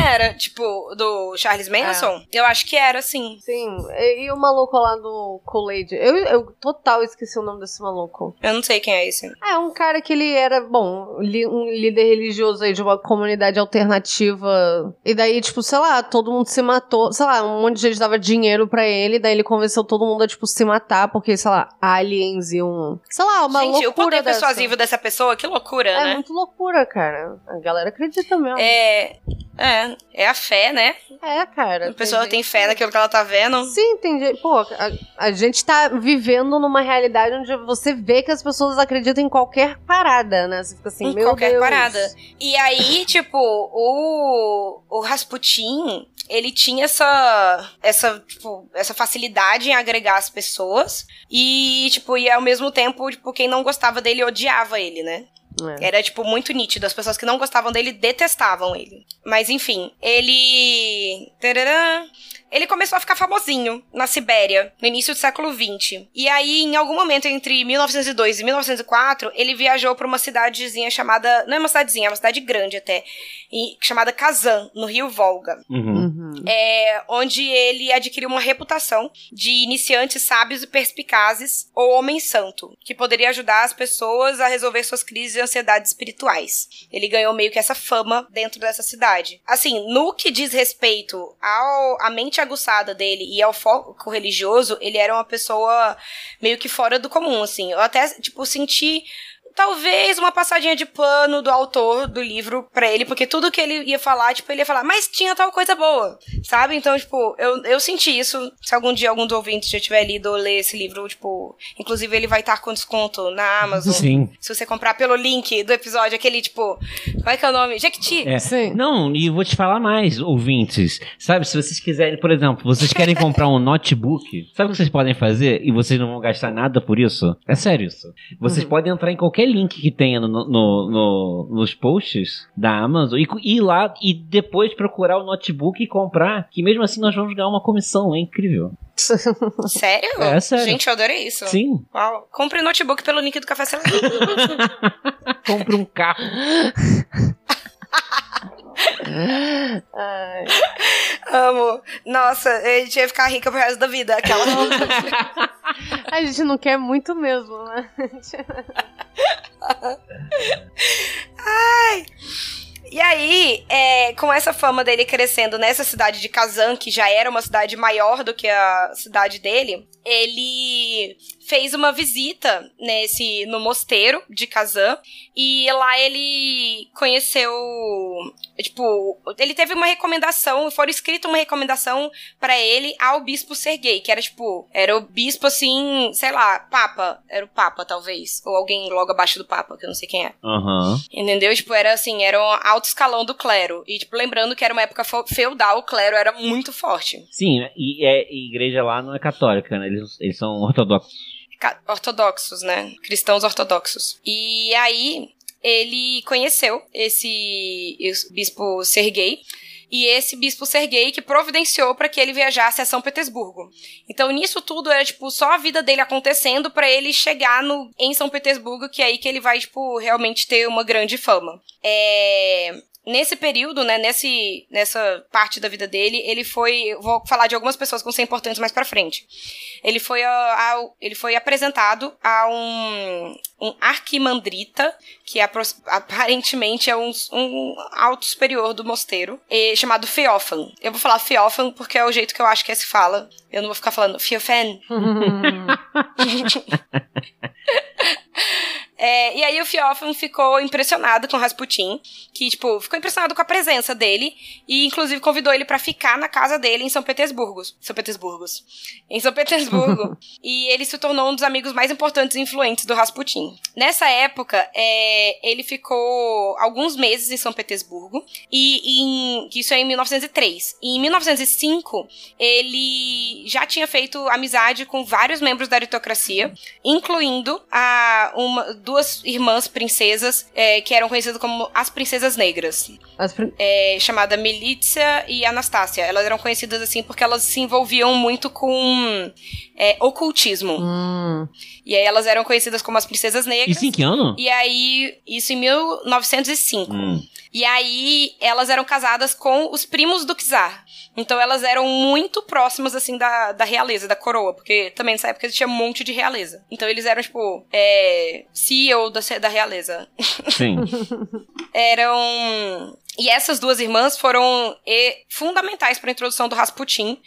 Era, tipo, do Charles Manson? Eu acho que era, sim. Sim, e, e o maluco lá do Kool-Aid? Eu, eu total esqueci o nome desse maluco. Eu não sei quem é esse. É, um cara que ele era, bom, li- um líder religioso aí de uma comunidade alternativa. E daí, tipo, sei lá, todo mundo se matou. Sei lá, um monte de gente dava dinheiro pra ele. Daí ele convenceu todo mundo a, tipo, se matar. Porque, sei lá, aliens e um. Sei lá, uma Gente, o loucura poder dessa. persuasivo dessa pessoa, que loucura, É né? muito loucura, cara. A galera acredita mesmo. É. É, é a fé, né? É, cara. A pessoa gente- tem fé naquilo que ela tá vendo. Sim, tem gente. Pô, a, a gente tá vivendo numa realidade onde você vê que as pessoas acreditam em qualquer parada, né? Você fica assim, Em meu qualquer Deus. parada. E aí, tipo, o, o Rasputin, ele tinha essa, essa, tipo, essa facilidade em agregar as pessoas. E, tipo, e ao mesmo tempo, tipo, quem não gostava dele odiava ele, né? É. Era, tipo, muito nítido. As pessoas que não gostavam dele detestavam ele. Mas, enfim, ele. Ele começou a ficar famosinho na Sibéria, no início do século XX. E aí, em algum momento entre 1902 e 1904, ele viajou para uma cidadezinha chamada. Não é uma cidadezinha, é uma cidade grande até. e- chamada Kazan, no rio Volga Uhum. Uhum. é, onde ele adquiriu uma reputação de iniciante sábios e perspicazes, ou homem santo, que poderia ajudar as pessoas a resolver suas crises e ansiedades espirituais. Ele ganhou meio que essa fama dentro dessa cidade. Assim, no que diz respeito ao à mente aguçada dele e ao foco religioso, ele era uma pessoa meio que fora do comum, assim. Eu até, tipo, senti talvez uma passadinha de pano do autor do livro pra ele, porque tudo que ele ia falar, tipo, ele ia falar, mas tinha tal coisa boa, sabe? Então, tipo, eu, eu senti isso. Se algum dia algum dos ouvintes já tiver lido ou ler esse livro, tipo, inclusive ele vai estar com desconto na Amazon. Sim. Se você comprar pelo link do episódio, aquele, tipo, como é que é o nome? Jequiti. É. Sim. Não, e vou te falar mais, ouvintes. Sabe, se vocês quiserem, por exemplo, vocês querem comprar um notebook, sabe o que vocês podem fazer e vocês não vão gastar nada por isso? É sério isso. Vocês Uhum. podem entrar em qualquer link que tenha no, no- no- nos posts da Amazon e, ir lá e depois procurar o notebook e comprar, que mesmo assim nós vamos ganhar uma comissão, é incrível. Sério? É, sério. Gente, eu adorei isso. Sim, Uau. Compre notebook pelo link do Café Seletor. compre um carro. Ai. Amo. Nossa, a gente ia ficar rica pro resto da vida. Aquela. A gente não quer muito mesmo, né? E aí, é, com essa fama dele crescendo nessa cidade de Kazan, que já era uma cidade maior do que a cidade dele, ele fez uma visita nesse no mosteiro de Kazan e lá ele conheceu, tipo, ele teve uma recomendação, foram escrita uma recomendação pra ele ao bispo Sergei, que era tipo, era o bispo assim, sei lá, papa, era o papa talvez, ou alguém logo abaixo do papa, que eu não sei quem é. Aham. Entendeu? Tipo, era assim, era um alto escalão do clero. E, tipo, lembrando que era uma época feudal, o clero era muito forte. Sim, e é, e igreja lá não é católica, né? Eles, eles são ortodoxos. Ortodoxos, né? Cristãos ortodoxos. E aí, ele conheceu esse, bispo Sergei. E esse bispo Sergei que providenciou para que ele viajasse a São Petersburgo. Então, nisso tudo era tipo só a vida dele acontecendo para ele chegar no em São Petersburgo, que é aí que ele vai tipo realmente ter uma grande fama. É, nesse período, né, nesse, nessa parte da vida dele, ele foi, eu vou falar de algumas pessoas que vão ser importantes mais pra frente. Ele foi, a- ao- ele foi apresentado a um, um arquimandrita, que apro- aparentemente é um, um alto superior do mosteiro, eh, chamado Feofan. Eu vou falar Feofan porque é o jeito que eu acho que é se fala. Eu não vou ficar falando Feofan. É, e aí o Feofan ficou impressionado com o Rasputin, que, tipo, ficou impressionado com a presença dele, e inclusive convidou ele pra ficar na casa dele em São Petersburgo. São Petersburgo. Em São Petersburgo. e ele se tornou um dos amigos mais importantes e influentes do Rasputin. Nessa época, é, ele ficou alguns meses em São Petersburgo, e em, isso é em 1903. E em 1905, ele já tinha feito amizade com vários membros da aristocracia, incluindo a uma, duas irmãs princesas é, que eram conhecidas como as princesas negras, As prim- é, chamada Milícia e Anastácia. Elas eram conhecidas assim porque elas se envolviam muito com é, ocultismo. Hum. E aí elas eram conhecidas como as princesas negras. Isso em que ano? E aí, isso em 1905. Hum. E aí, elas eram casadas com os primos do czar. Então, elas eram muito próximas, assim, da, da realeza, da coroa. Porque também nessa época existia um monte de realeza. Então, eles eram, tipo, é, CEO da, da realeza. Sim. Eram. E essas duas irmãs foram fundamentais para a introdução do Rasputin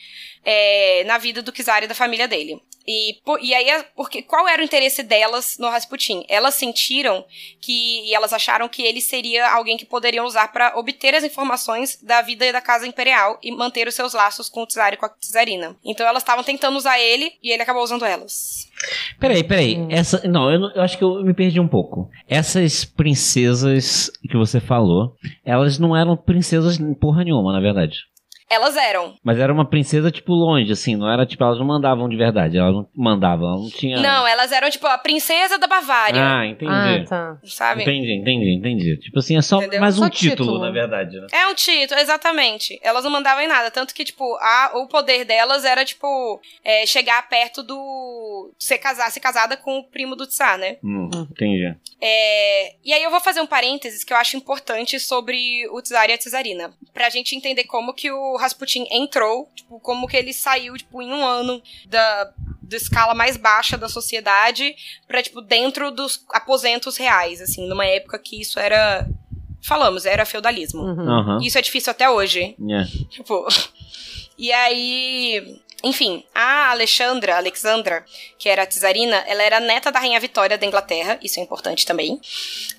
é, na vida do czar e da família dele. E, e aí, porque, qual era o interesse delas no Rasputin? Elas sentiram que, e elas acharam que ele seria alguém que poderiam usar para obter as informações da vida da casa imperial e manter os seus laços com o czar e com a czarina. Então elas estavam tentando usar ele e ele acabou usando elas. Peraí, peraí. Essa, não, eu, eu acho que eu me perdi um pouco. Essas princesas que você falou, elas não eram princesas porra nenhuma, na verdade. Elas eram. Mas era uma princesa, tipo, longe, assim. Não era, tipo, elas não mandavam de verdade. Elas não mandavam, elas não tinha... Não, elas eram tipo a princesa da Bavária. Ah, entendi. Ah, tá. Sabe? Entendi, entendi, entendi. Tipo assim, é só Entendeu? mais um Só título, título. na verdade, né? É um título, exatamente. Elas não mandavam em nada. Tanto que, tipo, a, o poder delas era, tipo, é, chegar perto do. Ser, casar, ser casada com o primo do Tsar, né? Hum, entendi. É, e aí eu vou fazer um parênteses que eu acho importante sobre o Tsar e a Tsarina. Pra gente entender como que o Rasputin entrou, tipo, como que ele saiu, tipo, em um ano da, da escala mais baixa da sociedade pra, tipo, dentro dos aposentos reais, assim, numa época que isso era. Falamos, era feudalismo. Uhum. Isso é difícil até hoje. É. Tipo. E aí. Enfim, a Alexandra, Alexandra, que era a czarina, ela era neta da Rainha Vitória da Inglaterra, isso é importante também.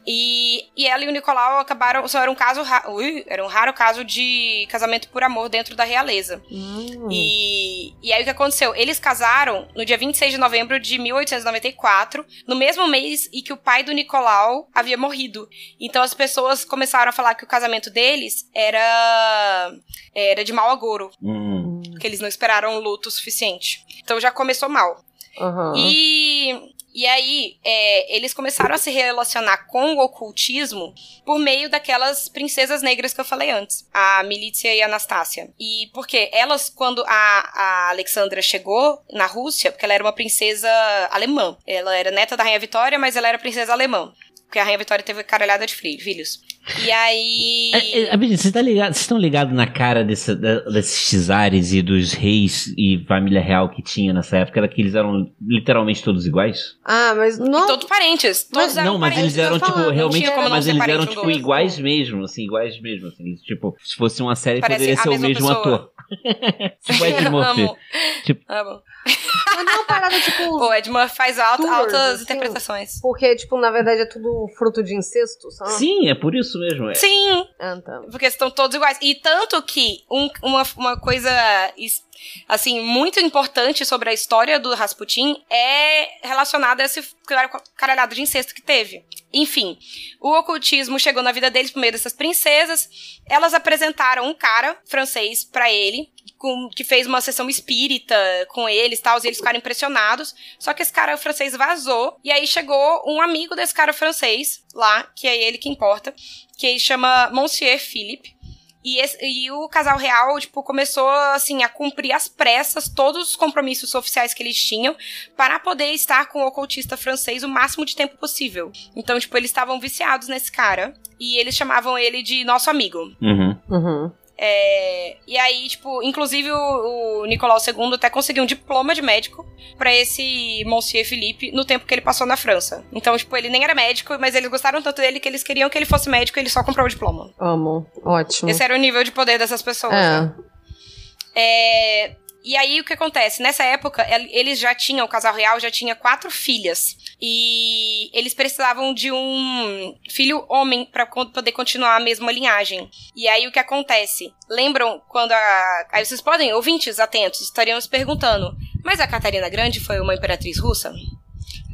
E, e ela e o Nicolau acabaram. Só era um caso. Ui, era um raro caso de casamento por amor dentro da realeza. Hum. E, e aí o que aconteceu? Eles casaram no dia 26 de novembro de 1894, no mesmo mês em que o pai do Nicolau havia morrido. Então as pessoas começaram a falar que o casamento deles era era de mau agouro, Hum. Que eles não esperaram o luto suficiente. Então já começou mal. Aham. E, e aí, é, eles começaram a se relacionar com o ocultismo por meio daquelas princesas negras que eu falei antes, a Milícia e a Anastácia. E porque elas, quando a, a Alexandra chegou na Rússia, porque ela era uma princesa alemã, ela era neta da Rainha Vitória, mas ela era princesa alemã. Porque a Rainha Vitória teve caralhada de filhos. E aí. É, é, Vocês tá ligado- estão ligados na cara desse- da- desses czares e dos reis e família real que tinha nessa época? Era que eles eram literalmente todos iguais? Ah, mas não. Todos parentes. Todos Mas- eram não, mas parentes. eles eram, tipo, realmente. Mas eles eram, um tipo, outro. iguais mesmo, assim, iguais mesmo. Assim. Tipo, se fosse uma série, Parece poderia ser o mesmo pessoa. ator. Tipo Ed Murphy. Amo. Tipo- Amo. Mas não é uma parada, tipo. Ed Murphy faz alto- Tours, altas assim. interpretações. Porque, tipo, na verdade é tudo fruto de incesto, sabe? Sim, é por isso mesmo. É. Sim, tá. porque estão todos iguais. E tanto que um- uma, uma coisa is- assim muito importante sobre a história do Rasputin é relacionada a esse car- caralhado de incesto que teve. Enfim, o ocultismo chegou na vida deles por meio dessas princesas. Elas apresentaram um cara francês pra ele, com- que fez uma sessão espírita com eles e tal, e eles ficaram impressionados. Só que esse cara francês vazou, e aí chegou um amigo desse cara francês lá, que é ele que importa, que chama Monsieur Philippe. E, esse- e o casal real, tipo, começou, assim, a cumprir às pressas todos os compromissos oficiais que eles tinham para poder estar com o ocultista francês o máximo de tempo possível. Então, tipo, eles estavam viciados nesse cara e eles chamavam ele de nosso amigo. Uhum. Uhum. É, e aí, tipo, inclusive o, o Nicolau II até conseguiu um diploma de médico pra esse Monsieur Philippe no tempo que ele passou na França. Então, tipo, ele nem era médico, mas eles gostaram tanto dele que eles queriam que ele fosse médico e ele só comprou o diploma. Amo. Ótimo. Esse era o nível de poder dessas pessoas. né? É. E aí o que acontece? Nessa época, el- eles já tinham, o casal real já tinha quatro filhas. E eles precisavam de um filho homem con- poder continuar a mesma linhagem. E aí o que acontece? Lembram quando a. Aí vocês podem, ouvintes atentos, estariam se perguntando: mas a Catarina Grande foi uma imperatriz russa?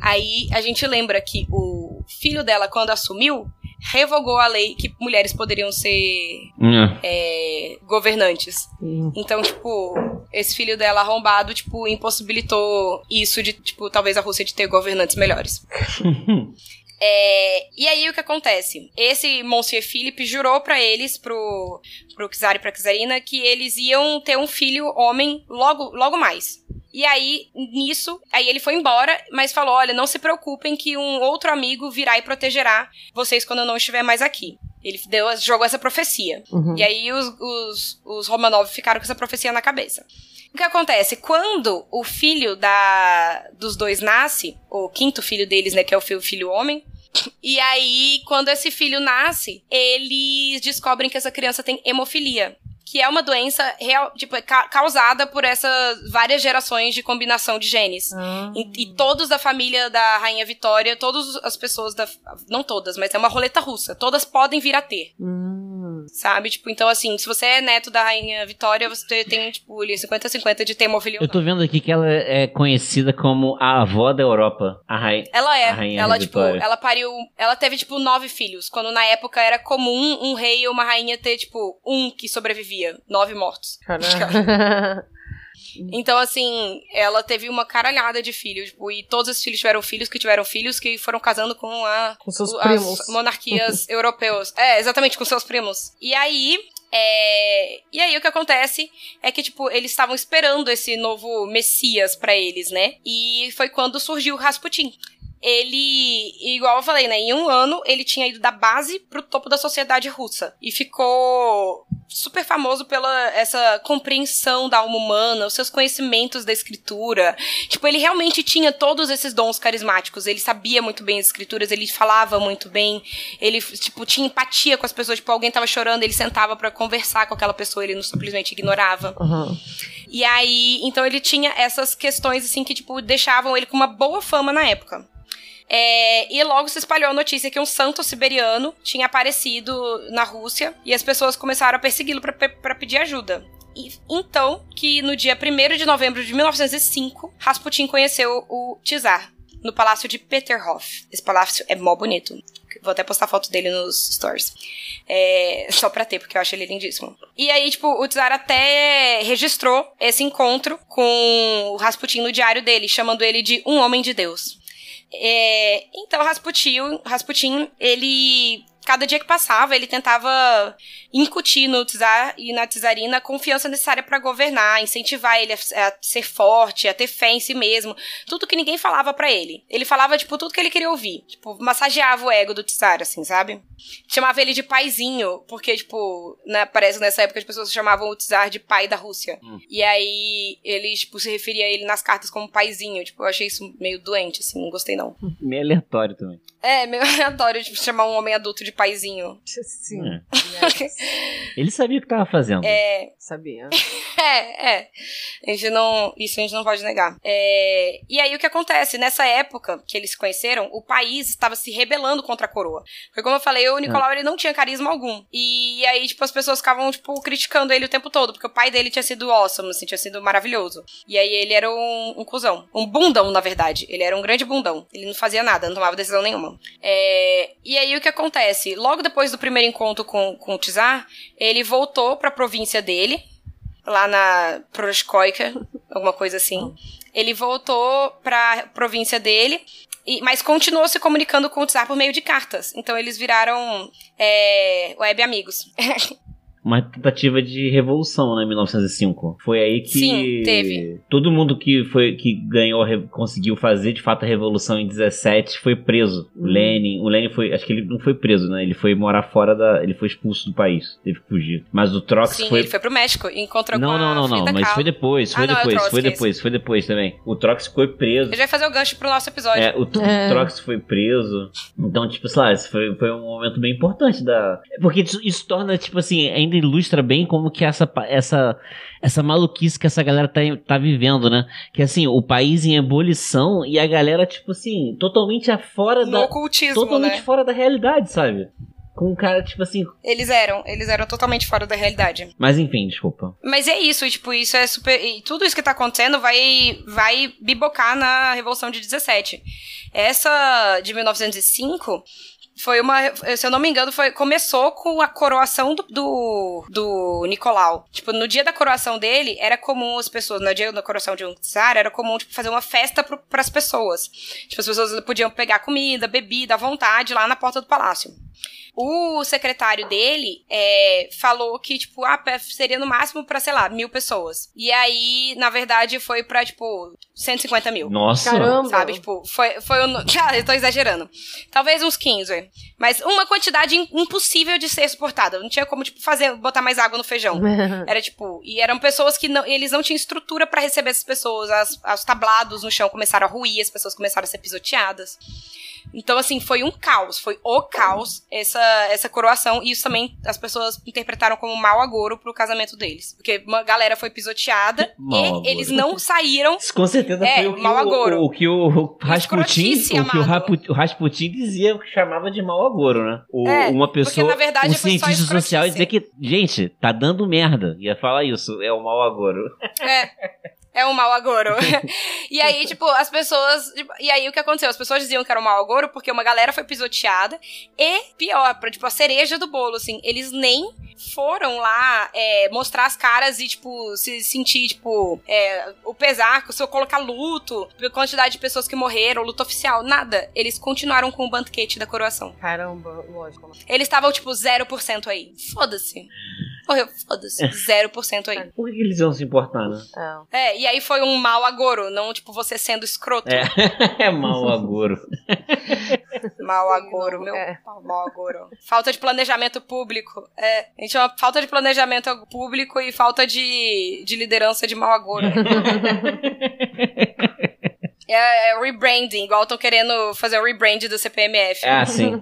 Aí a gente lembra que o filho dela, quando assumiu, revogou a lei que mulheres poderiam ser Hum. é, governantes. Então, tipo, esse filho dela arrombado, tipo, impossibilitou isso de, tipo, talvez a Rússia de ter governantes melhores. É, e aí o que acontece? Esse Monsieur Philippe jurou pra eles, pro, pro Czar e pra Czarina, que eles iam ter um filho homem logo, logo mais. E aí, nisso, aí ele foi embora, mas falou: olha, não se preocupem que um outro amigo virá e protegerá vocês quando eu não estiver mais aqui. Ele deu, jogou essa profecia. Uhum. E aí os, os, os Romanov ficaram com essa profecia na cabeça. O que acontece? Quando o filho da, dos dois nasce, o quinto filho deles, né, que é o filho, filho homem, e aí, quando esse filho nasce, eles descobrem que essa criança tem hemofilia. Que é uma doença real, tipo, é ca- causada por essas várias gerações de combinação de genes. Ah. E, e todos da família da Rainha Vitória, todas as pessoas da. Não todas, mas é uma roleta russa. Todas podem vir a ter. Hum. Sabe? Tipo, então assim, se você é neto da Rainha Vitória, você tem, tipo, ali 50-50 de ter hemofilia Eu tô vendo aqui que ela é conhecida como a avó da Europa. A rainha. Ela é. A rainha ela, tipo, Vitória. ela pariu. Ela teve, tipo, nove filhos. Quando na época era comum um rei ou uma rainha ter, tipo, um que sobrevivia. Nove mortos. Caralho. Então, assim, ela teve uma caralhada de filhos. Tipo, e todos esses filhos tiveram filhos que tiveram filhos que foram casando com a Com seus o- primos. as monarquias europeias. É, exatamente, com seus primos. E aí. é, E aí o que acontece é que, tipo, eles estavam esperando esse novo Messias pra eles, né? E foi quando surgiu o Rasputin. Ele, igual eu falei, né? Em um ano ele tinha ido da base pro topo da sociedade russa. E ficou super famoso pela essa compreensão da alma humana, os seus conhecimentos da escritura. Tipo, ele realmente tinha todos esses dons carismáticos. Ele sabia muito bem as escrituras, ele falava muito bem, ele, tipo, tinha empatia com as pessoas. Tipo, alguém tava chorando, ele sentava pra conversar com aquela pessoa, ele não simplesmente ignorava. Uhum. E aí, então ele tinha essas questões, assim, que, tipo, deixavam ele com uma boa fama na época. É, e logo se espalhou a notícia que um santo siberiano tinha aparecido na Rússia e as pessoas começaram a persegui-lo pra pedir ajuda. E, então, que no dia 1 de novembro de 1905, Rasputin conheceu o Tsar no palácio de Peterhof. Esse palácio é mó bonito. Vou até postar foto dele nos stories. É, só pra ter, porque eu acho ele lindíssimo. E aí, tipo, o Tsar até registrou esse encontro com o Rasputin no diário dele, chamando ele de um homem de Deus. É, então, Rasputin, Rasputin, ele. Cada dia que passava, ele tentava incutir no Tsar e na Tsarina a confiança necessária pra governar, incentivar ele a, a ser forte, a ter fé em si mesmo. Tudo que ninguém falava pra ele. Ele falava, tipo, tudo que ele queria ouvir. Tipo, massageava o ego do Tsar, assim, sabe? Chamava ele de paizinho, porque, tipo, né, parece que nessa época as pessoas chamavam o Tsar de pai da Rússia. E aí ele, tipo, se referia a ele nas cartas como paizinho. Tipo, eu achei isso meio doente, assim, não gostei não. Meio aleatório também. É, meio aleatório, tipo, chamar um homem adulto de paizinho. Sim. É. Yes. Ele sabia o que tava fazendo. É, Sabia. É, é. A gente não. Isso a gente não pode negar. É, e aí o que acontece? Nessa época que eles se conheceram, o país estava se rebelando contra a coroa. Foi como eu falei, o Nicolau ele não tinha carisma algum. E aí, tipo, as pessoas ficavam, tipo, criticando ele o tempo todo, porque o pai dele tinha sido awesome, assim, tinha sido maravilhoso. E aí ele era um, um cuzão. Um bundão, na verdade. Ele era um grande bundão. Ele não fazia nada, não tomava decisão nenhuma. É, e aí o que acontece? Logo depois do primeiro encontro com, com o Tsar, ele voltou pra província dele, lá na Proskoika, alguma coisa assim. Ele voltou pra província dele, e- mas continuou se comunicando com o Tsar por meio de cartas. Então eles viraram é, web amigos. uma tentativa de revolução, né, em 1905. Foi aí que Sim, teve. todo mundo que foi que ganhou, conseguiu fazer de fato a revolução em 17 foi preso. O Lenin, o Lenin foi, acho que ele não foi preso, né? Ele foi morar fora da, ele foi expulso do país, teve que fugir. Mas o Trotsky Sim, foi ele foi pro México e encontrou não, com a não, não, não, Frida mas foi depois, foi Ah, não, é o depois, foi Trotsky, depois, foi depois também. O Trotsky foi preso. Já ia fazer o gancho pro nosso episódio. É, o, É. Trotsky foi preso. Então, tipo, sei lá, esse foi, foi um momento bem importante da. Porque isso, isso torna, tipo assim, ainda ilustra bem como que essa, essa, essa maluquice que essa galera tá, tá vivendo, né? Que assim, o país em ebulição e a galera, tipo assim, totalmente fora no da. ocultismo, Totalmente né? fora da realidade, sabe? Com um cara, tipo assim. Eles eram, eles eram totalmente fora da realidade. Mas enfim, desculpa. Mas é isso, tipo, isso é super. E tudo isso que tá acontecendo vai, vai bibocar na Revolução de 17. Essa de 1905 foi uma. Se eu não me engano, foi, começou com a coroação do, do, do Nicolau. Tipo, no dia da coroação dele, era comum as pessoas, no dia da coroação de um czar, era comum tipo, fazer uma festa pro, pras pessoas. Tipo, as pessoas podiam pegar comida, bebida à vontade lá na porta do palácio. O secretário dele é, falou que, tipo, ah, seria no máximo pra, sei lá, mil pessoas. E aí, na verdade, foi pra, tipo, 150 mil. Nossa. Caramba. Sabe, tipo, foi, foi o. Ah, eu tô exagerando. Talvez uns 15. Mas uma quantidade im- impossível de ser suportada. Não tinha como, tipo, fazer, botar mais água no feijão. Era tipo. E eram pessoas que não. Eles não tinham estrutura pra receber essas pessoas. As, os tablados no chão começaram a ruir, as pessoas começaram a ser pisoteadas. Então, assim, foi um caos, foi o caos essa, essa coroação. E isso também as pessoas interpretaram como mau agouro pro casamento deles. Porque uma galera foi pisoteada Mau e agouro. eles não saíram. Isso com certeza É, foi o que mau o, agouro. o, o que o Rasputin, o que o. Rapu- o Rasputin dizia que chamava de mau agouro, né? O, É, uma porque, pessoa, na verdade, um foi só cientista social ia dizer que, gente, tá dando merda. Ia falar isso, é o mau agouro. É. É um mau agouro. e aí, tipo, as pessoas. tipo, E aí o que aconteceu? As pessoas diziam que era um mau agouro porque uma galera foi pisoteada. E, pior, pra, tipo, a cereja do bolo, assim, eles nem foram lá é, mostrar as caras e, tipo, se sentir, tipo, é, o pesar, se eu colocar luto, a quantidade de pessoas que morreram, luto oficial, nada. Eles continuaram com o banquete da coroação. Caramba, lógico. Eles estavam, tipo, 0% aí. Foda-se. Morreu, foda-se. 0% aí. Por que, eles iam se importar, né? É. É, e aí foi um mau agouro, não, tipo, você sendo escroto. É, é mau agouro. Mau Sim, agouro, meu. é. Mau agouro. Falta de planejamento público. É, a gente chama falta de planejamento público e falta de, de liderança de mau agouro. é, é rebranding, igual estão querendo fazer o rebrand do CPMF. É assim.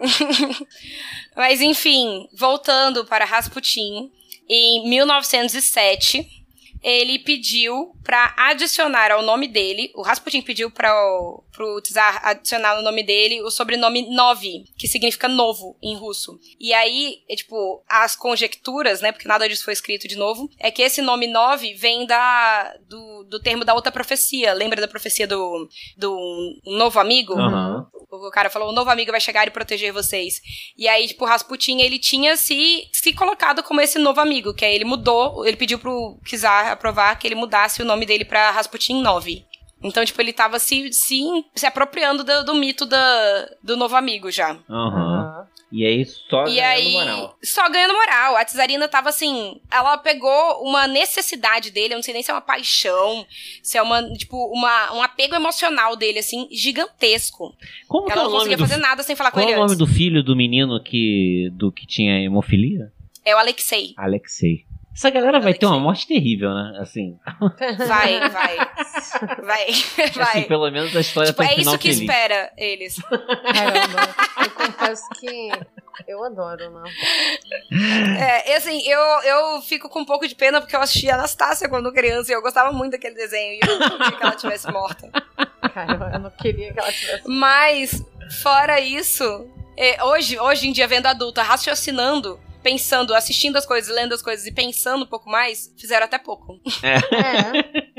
Mas enfim, voltando para Rasputin, em 1907, ele pediu para adicionar ao nome dele, o Rasputin pediu para o pro czar adicionar no nome dele o sobrenome Novi, que significa novo em russo. E aí, é, tipo, as conjecturas, né, porque nada disso foi escrito de novo, é que esse nome Novi vem da do, do termo da outra profecia. Lembra da profecia do, do novo amigo? Aham. O cara falou, o novo amigo vai chegar e proteger vocês. E aí, tipo, o Rasputin, ele tinha se, se colocado como esse novo amigo, que aí ele mudou, ele pediu pro Kizar aprovar que ele mudasse o nome dele pra Rasputin 9. Então, tipo, ele tava se, se, se apropriando do, do mito da, do novo amigo já. Aham. E aí só E ganhando aí, moral. só ganhando moral. A Tsarina tava assim, ela pegou uma necessidade dele, eu não sei nem se é uma paixão, se é uma, tipo, uma, um apego emocional dele, assim, gigantesco. Como que é Ela o não nome conseguia do fazer nada sem falar com Qual é ele o nome antes. do filho do menino que do que tinha hemofilia? É o Alexei. Alexei. Essa galera vai ter uma morte terrível, né? Assim, Vai, vai. Vai, vai. assim pelo menos a história tipo, tem um é isso que feliz. espera eles. Caramba. Eu confesso que eu adoro, né? É, e assim, eu, eu fico com um pouco de pena porque eu assisti a Anastácia quando criança e eu gostava muito daquele desenho e eu não queria que ela tivesse morta. Cara, eu não queria que ela tivesse. Mas, fora isso, é, hoje, hoje em dia, vendo adulta, raciocinando, pensando, assistindo as coisas, lendo as coisas e pensando um pouco mais, fizeram até pouco. É.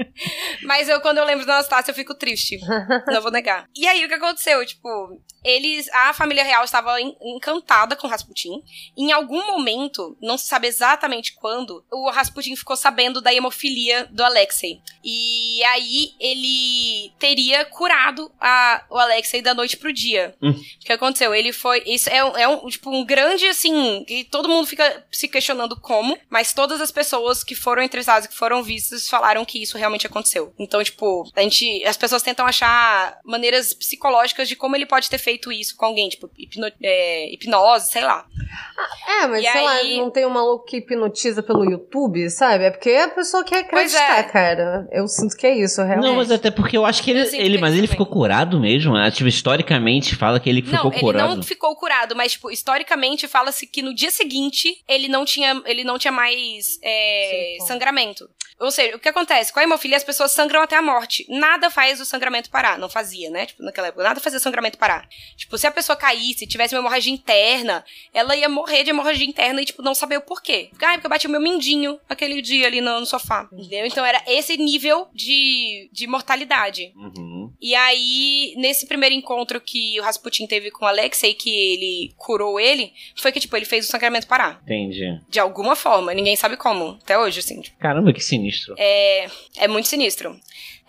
Mas eu, quando eu lembro da Anastácia, eu fico triste. não vou negar. E aí, o que aconteceu? Tipo, eles, a família real estava en- encantada com Rasputin. Em algum momento, não se sabe exatamente quando, o Rasputin ficou sabendo da hemofilia do Alexei. E aí ele teria curado a, o Alexei da noite pro dia. Hum. O que aconteceu? Ele foi. Isso é, um- é um, tipo, um grande, assim. que todo mundo fica se questionando como, mas todas as pessoas que foram entrevistadas, que foram vistas, falaram que isso realmente aconteceu. Então, tipo, a gente. As pessoas tentam achar maneiras psicológicas de como ele pode ter feito isso com alguém, tipo, hipno- é, hipnose, sei lá. É, mas E sei aí- lá, não tem um maluco que hipnotiza pelo YouTube, sabe? É porque a pessoa quer Pois acreditar, é. cara. Eu sinto que é isso, realmente. Não, mas até porque eu acho que ele, ele mas ele também. ficou curado mesmo. Ah, Tipo, historicamente fala que ele ficou não, ele curado. não ficou curado, mas, tipo, historicamente fala-se que no dia seguinte ele não tinha, ele não tinha mais é, Sim, sangramento. Ou seja, o que acontece? Com a hemofilia, as pessoas sangram até a morte. Nada faz o sangramento parar. Não fazia, né? Tipo, naquela época. Nada fazia o sangramento parar. Tipo, se a pessoa caísse, tivesse uma hemorragia interna, ela ia morrer de hemorragia interna e, tipo, não saber o porquê. Ah, porque eu bati o meu mindinho aquele dia ali no, no sofá. Entendeu? Então era esse nível de, de mortalidade. Uhum. E aí, nesse primeiro encontro que o Rasputin teve com o Alexei, que ele curou ele, foi que, tipo, ele fez o sangramento parar. Entendi. De alguma forma. Ninguém sabe como. Até hoje, assim. tipo, Caramba, que sinistro. É, é muito sinistro.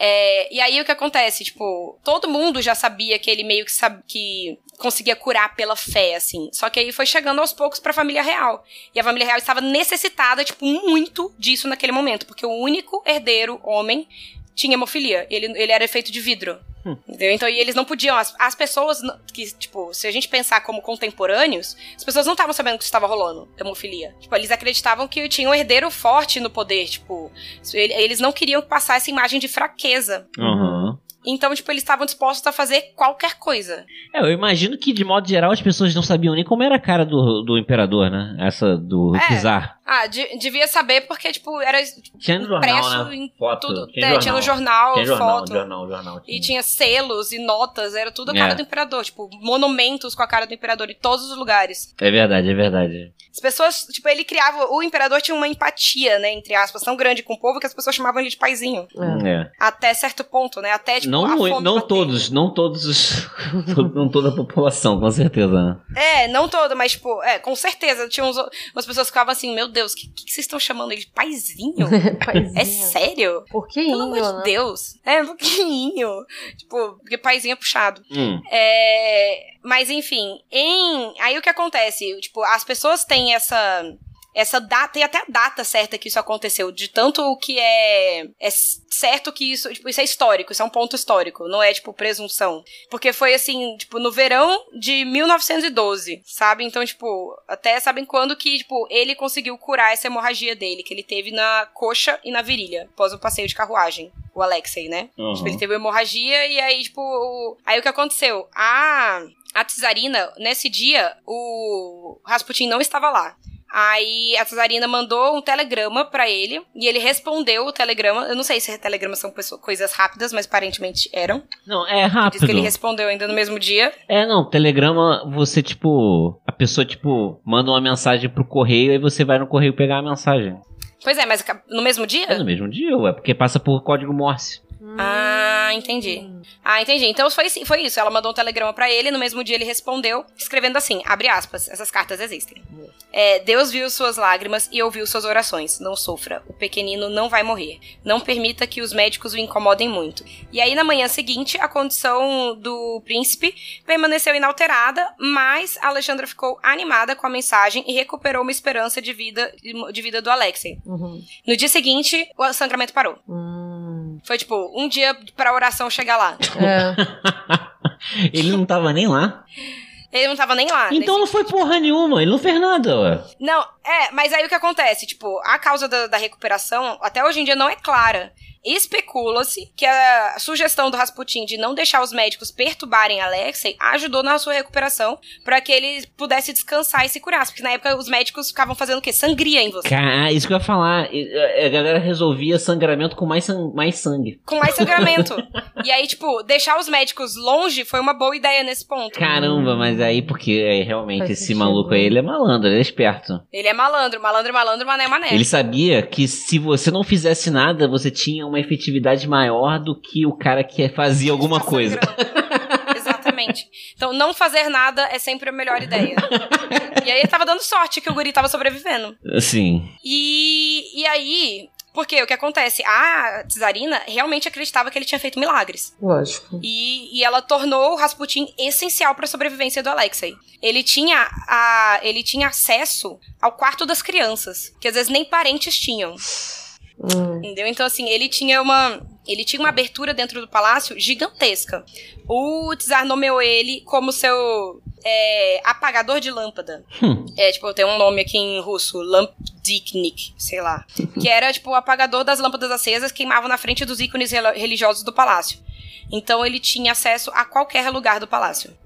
É, e aí, o que acontece? Tipo, todo mundo já sabia que ele meio que, sabe, que conseguia curar pela fé, assim. Só que aí foi chegando aos poucos pra família real. E a família real estava necessitada, tipo, muito disso naquele momento. Porque o único herdeiro, homem, tinha hemofilia. Ele, ele era feito de vidro. Entendeu? Então, e eles não podiam. As, as pessoas que, tipo, se a gente pensar como contemporâneos, as pessoas não estavam sabendo que estava rolando, hemofilia. Tipo, eles acreditavam que tinha um herdeiro forte no poder, tipo, ele- eles não queriam passar essa imagem de fraqueza. Uhum. Então, tipo, eles estavam dispostos a fazer qualquer coisa. É, eu imagino que, de modo geral, as pessoas não sabiam nem como era a cara do, do imperador, né? Essa do É. czar. Ah, de- devia saber porque, tipo, era Tinha no jornal, impresso né? em Foto. tudo. Tinha, É, tinha no jornal, Tinha jornal, foto. jornal, jornal. E tinha selos e notas, era tudo a cara É. do imperador. Tipo, monumentos com a cara do imperador em todos os lugares. É verdade, é verdade. As pessoas, tipo, ele criava. O imperador tinha uma empatia, né, entre aspas, tão grande com o povo que as pessoas chamavam ele de paizinho. É. É. Até certo ponto, né? Até, tipo, Não, não bater. todos, não todos os. não toda a população, com certeza. né? É, não toda, mas, tipo, é, com certeza. Tinha uns, umas pessoas que ficavam assim, meu Deus, o que, que vocês estão chamando ele de paizinho? Paizinho. É sério? Porquinho, Pelo amor de né? Deus. É, um pouquinho. Tipo, porque paizinho é puxado. Hum. É, mas enfim, em aí o que acontece? Tipo, as pessoas têm essa essa data, tem até a data certa que isso aconteceu, de tanto o que é, é certo que isso, tipo, isso é histórico, isso é um ponto histórico, não é, tipo, presunção. Porque foi, assim, tipo, no verão de 1912, sabe? Então, tipo, até sabem quando que, tipo, ele conseguiu curar essa hemorragia dele, que ele teve na coxa e na virilha, após o passeio de carruagem. O Alexei, né? Uhum. Tipo, ele teve hemorragia e aí, tipo, o- aí o que aconteceu? A, a Tsarina, nesse dia, o Rasputin não estava lá. Aí a Tsarina mandou um telegrama pra ele e ele respondeu o telegrama. Eu não sei se telegramas são pessoa- coisas rápidas, mas aparentemente eram. Não, é Diz rápido. que ele respondeu ainda no mesmo dia. É, não, telegrama, você, tipo. A pessoa, tipo, manda uma mensagem pro correio e você vai no correio pegar a mensagem. Pois é, mas no mesmo dia? É no mesmo dia, ué, porque passa por código Morse. Ah, entendi. Ah, entendi. Então foi, foi isso. Ela mandou um telegrama pra ele, no mesmo dia ele respondeu, escrevendo assim: abre aspas, essas cartas existem. É, Deus viu suas lágrimas e ouviu suas orações. Não sofra. O pequenino não vai morrer. Não permita que os médicos o incomodem muito. E aí, na manhã seguinte, a condição do príncipe permaneceu inalterada, mas a Alexandra ficou animada com a mensagem e recuperou uma esperança de vida, de vida do Alexei. Uhum. No dia seguinte, o sangramento parou. Hum, Foi tipo, um dia pra oração chegar lá. é. Ele não tava nem lá. Ele não tava nem lá. Então não foi porra nenhuma, ele não fez nada, ué. Não, é, mas aí o que acontece? Tipo, a causa da, da recuperação, até hoje em dia, não é clara. Especula-se que a sugestão do Rasputin de não deixar os médicos perturbarem Alexei ajudou na sua recuperação pra que ele pudesse descansar e se curasse. Porque na época os médicos ficavam fazendo o quê? Sangria em você. Cara, isso que eu ia falar. e- A galera resolvia sangramento com mais, san- mais sangue. Com mais sangramento. e aí, tipo, deixar os médicos longe foi uma boa ideia nesse ponto. Caramba, mas aí, porque é, realmente Faz esse sentido. maluco aí, ele é malandro, ele é esperto. Ele é malandro, malandro, malandro, mané, mané. Ele sabia que se você não fizesse nada, você tinha uma efetividade maior do que o cara que fazia alguma Tá coisa. Exatamente. Então, não fazer nada é sempre a melhor ideia. e aí ele tava dando sorte que o guri tava sobrevivendo. Assim. E, e aí, porque o que acontece? A Tsarina realmente acreditava que ele tinha feito milagres. Lógico. E, e ela tornou o Rasputin essencial para a sobrevivência do Alexei. Ele tinha, a, ele tinha acesso ao quarto das crianças, que às vezes nem parentes tinham. Hum. Entendeu? Então, assim, ele tinha uma. Ele tinha uma abertura dentro do palácio gigantesca. O Tsar nomeou ele como seu é, apagador de lâmpada. Hum. É, tipo, tem um nome aqui em russo, Lampdiknik, sei lá. que era, tipo, o apagador das lâmpadas acesas que queimavam na frente dos ícones religiosos do palácio. Então ele tinha acesso a qualquer lugar do palácio.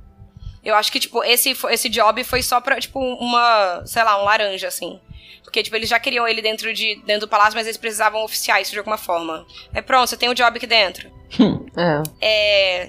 Eu acho que, tipo, esse, esse job foi só pra, tipo, uma, sei lá, um laranja, assim. Porque, tipo, eles já queriam ele dentro, de, dentro do palácio, mas eles precisavam oficiar isso de alguma forma. É pronto, você tem o job aqui dentro. É. É...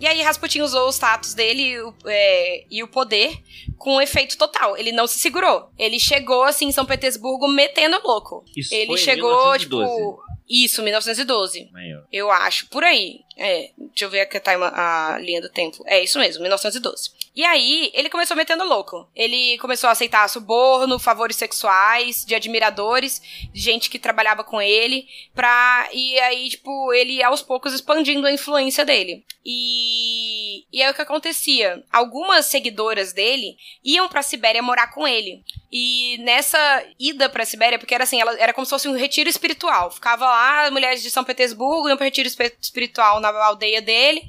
E aí Rasputin usou o status dele e o, é, e o poder com um efeito total. Ele não se segurou. Ele chegou, assim, em São Petersburgo metendo louco. Isso ele foi em chegou, 1912. tipo... Isso, 1912. Aí, ó. Eu acho, por aí. É, deixa eu ver aqui a, time, a linha do tempo. É isso mesmo, 1912. E aí, ele começou metendo louco. Ele começou a aceitar suborno, favores sexuais, de admiradores, de gente que trabalhava com ele, pra. E aí, tipo, ele aos poucos expandindo a influência dele. E. E aí o que acontecia? Algumas seguidoras dele iam pra Sibéria morar com ele. E nessa ida pra Sibéria, porque era assim, ela, era como se fosse um retiro espiritual. Ficava lá, mulheres de São Petersburgo iam pro retiro espiritual na aldeia dele,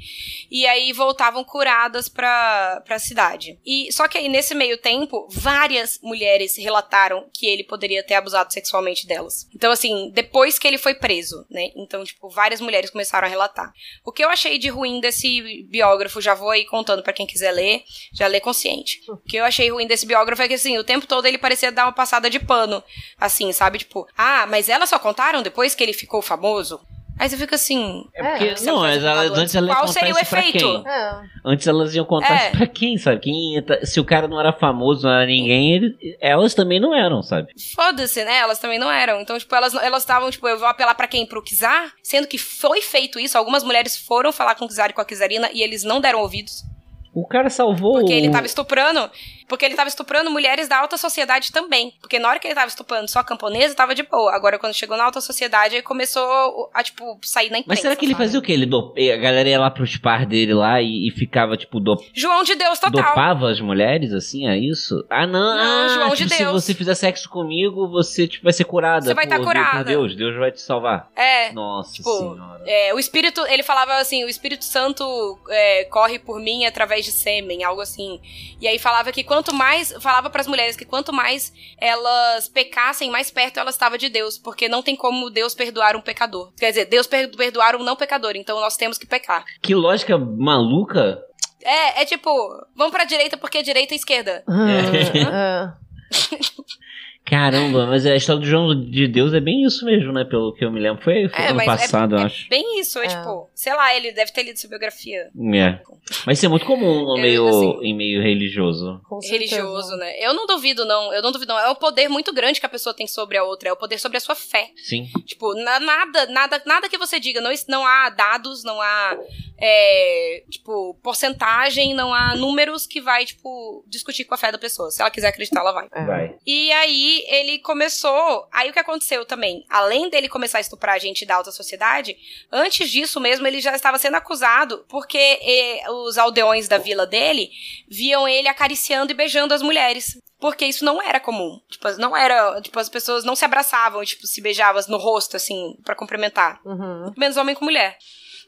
e aí voltavam curadas pra, pra cidade. E Só que aí, nesse meio tempo, várias mulheres relataram que ele poderia ter abusado sexualmente delas. Então, assim, depois que ele foi preso, né? Então, tipo, várias mulheres começaram a relatar. O que eu achei de ruim desse biógrafo, já vou aí contando pra quem quiser ler, já lê consciente. O que eu achei ruim desse biógrafo é que, assim, o tempo todo ele parecia dar uma passada de pano. Assim, sabe? Tipo, ah, mas elas só contaram depois que ele ficou famoso? Aí você fica assim. É porque, você não, mas computador. antes elas iam Qual contar seria o efeito? quem? É. Antes elas iam contar É. isso pra quem, sabe? Quem ia se o cara não era famoso, não era ninguém, ele- elas também não eram, sabe? Foda-se, né? Elas também não eram. Então, tipo, elas elas estavam, tipo, eu vou apelar pra quem? Pro Kizar? Sendo que foi feito isso. Algumas mulheres foram falar com o Kizar e com a Kizarina e eles não deram ouvidos. O cara salvou. Porque ele tava estuprando. Porque ele tava estuprando mulheres da alta sociedade também. Porque na hora que ele tava estuprando só camponesa, tava de boa. Agora, quando chegou na alta sociedade, aí começou a, tipo, sair na imprensa. Mas será que ele sabe? fazia o quê? Ele do... A galera ia lá pros par dele lá e, e ficava, tipo, do... João de Deus total. dopava as mulheres, assim, é isso? Ah, não, Não, ah, João de tipo, se Deus. você fizer sexo comigo, você tipo, vai ser curada. Você vai tá por, Deus- curada. Por Deus, Deus vai te salvar. É. Nossa Tipo, senhora. É, o Espírito, ele falava assim, o Espírito Santo é, corre por mim através de sêmen, algo assim. E aí falava que quanto mais, falava pras mulheres que quanto mais elas pecassem, mais perto elas estavam de Deus, porque não tem como Deus perdoar um pecador. Quer dizer, Deus per- perdoar um não pecador, então nós temos que pecar. Que lógica maluca. É, é tipo, vamos pra direita porque é direita e esquerda. É. Caramba, mas a história do João de Deus é bem isso mesmo, né? Pelo que eu me lembro. Foi, foi É, ano mas passado, é, eu é acho. bem isso, é, É. tipo, sei lá, ele deve ter lido sua biografia. É. Mas isso é muito comum no Eu, meio, assim, em meio religioso. Religioso, né? Eu não duvido, não. Eu não duvido, não. É um poder muito grande que a pessoa tem sobre a outra. É o poder sobre a sua fé. Sim. Tipo, na- nada, nada, nada que você diga. Não, não há dados, não há, é, tipo, porcentagem, não há números que vai, tipo, discutir com a fé da pessoa. Se ela quiser acreditar, ela vai. É. Vai. E aí ele começou. Aí o que aconteceu também? Além dele começar a estuprar a gente da alta sociedade, antes disso mesmo ele já estava sendo acusado porque eh, os aldeões da vila dele viam ele acariciando e beijando as mulheres. Porque isso não era comum. Tipo, não era. Tipo, as pessoas não se abraçavam, tipo, se beijavam no rosto, assim, pra cumprimentar. Uhum. Menos homem com mulher.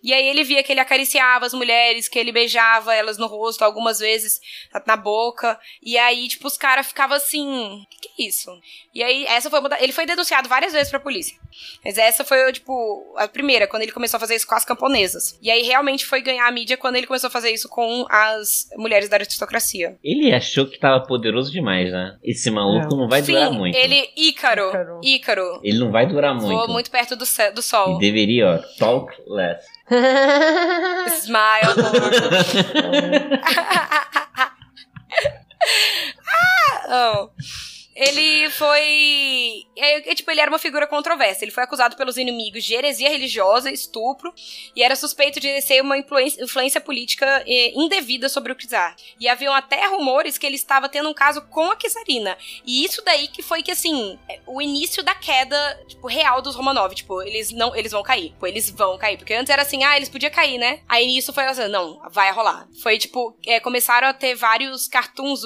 E aí ele via que ele acariciava as mulheres, que ele beijava elas no rosto algumas vezes na boca. E aí, tipo, os caras ficavam assim, o que, que é isso? E aí, essa foi Ele foi denunciado várias vezes pra polícia. Mas essa foi, tipo, a primeira, quando ele começou a fazer isso com as camponesas. E aí realmente foi ganhar a mídia quando ele começou a fazer isso com as mulheres da aristocracia. Ele achou que tava poderoso demais, né? Esse maluco não vai durar Sim, muito. ele. Ícaro. Ícaro. Ícaro. Ele não vai durar muito. Voou muito perto do, do sol. E deveria, ó, talk less. Smile. ah, oh. Ele foi. É, tipo, ele era uma figura controversa. Ele foi acusado pelos inimigos de heresia religiosa, estupro, e era suspeito de ser uma influência, influência política eh, indevida sobre o czar. E haviam até rumores que ele estava tendo um caso com a czarina. E isso daí que foi que, assim, é, o início da queda, tipo, real dos Romanov. Tipo, eles não, eles vão cair. Tipo, eles vão cair. Porque antes era assim, ah, eles podiam cair, né? Aí isso foi assim, não, vai rolar. Foi, tipo, é, começaram a ter vários cartoons,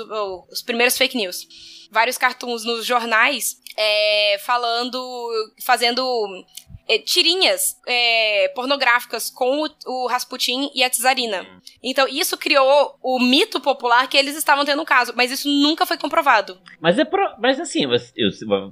os primeiros fake news vários cartoons nos jornais é, falando, fazendo é, tirinhas é, pornográficas com o, o, Rasputin e a Tsarina. Então, isso criou o mito popular que eles estavam tendo um caso, mas isso nunca foi comprovado. Mas é pro, mas assim, mas, eu,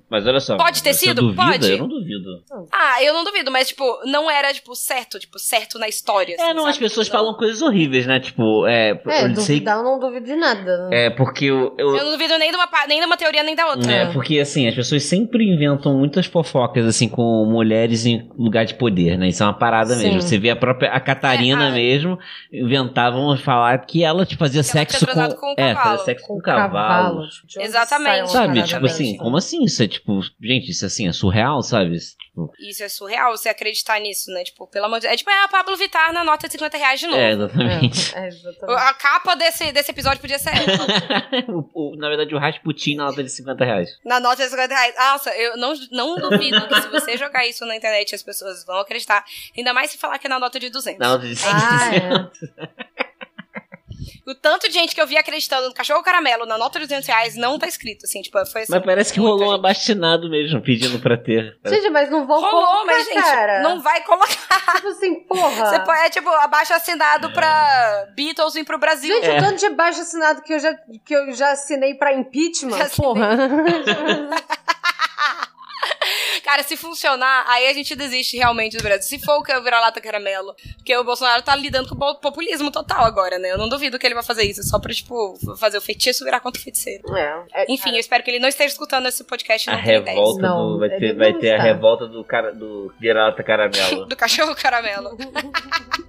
mas olha só. Pode ter sido? Duvida? Pode. Eu não duvido. Ah, eu não duvido, mas tipo, não era tipo certo, tipo, certo na história. É, assim, não, sabe? as pessoas falam coisas horríveis, né? Tipo, é. É, eu sei- duvidar eu não duvido de nada. É, porque eu, eu, Eu não duvido nem de uma, nem de uma teoria nem da outra. É, porque assim, as pessoas sempre inventam muitas fofocas, assim, com mulheres em lugar de poder, né? Isso é uma parada Sim. mesmo. Você vê a própria, a Catarina É, a- mesmo, inventavam falar que ela, tipo, fazia Que sexo com... com um é, cavalo. fazia sexo com, cavalos. De onde Exatamente. Sabe, tipo assim, como assim? Isso é, tipo, gente, isso assim, é surreal, sabe? Isso, tipo, Isso é surreal você acreditar nisso, né? Tipo, pelo amor de Deus. É tipo, é a Pablo Vittar na nota de 50 reais de novo. é, exatamente. É, é, exatamente. A capa desse, desse episódio podia ser. O- o- na verdade, o Rasputin na nota de 50 reais. Na nota de 50 reais. Nossa, eu não, não duvido que se você jogar isso na internet, as pessoas vão acreditar. Ainda mais se falar que é na nota de 200. Na nota de 50 Ah, é. O tanto de gente que eu vi acreditando no cachorro caramelo na nota de 200 reais não tá escrito, assim. Tipo, foi assim. Mas parece que rolou um gente. abastinado mesmo, pedindo pra ter. Gente, mas não vão Rolou, colocar, mas, gente, cara. não vai colocar. Tipo assim, porra. Você pode, é tipo, abaixo assinado pra Beatles vir pro Brasil. Gente, É. o tanto de baixo assinado que eu já, que eu já assinei pra impeachment, Já porra. Cara, se funcionar, aí a gente desiste realmente do Brasil. Se for o que é o vira-lata caramelo. Porque o Bolsonaro tá lidando com o populismo total agora, né? Eu não duvido que ele vai fazer isso. Só pra, tipo, fazer o feitiço virar contra o feiticeiro. É, é, Enfim, eu espero que ele não esteja escutando esse podcast A revolta Não, do. Vai ter, não vai ter a revolta do cara do Vira-lata Caramelo. Do cachorro caramelo.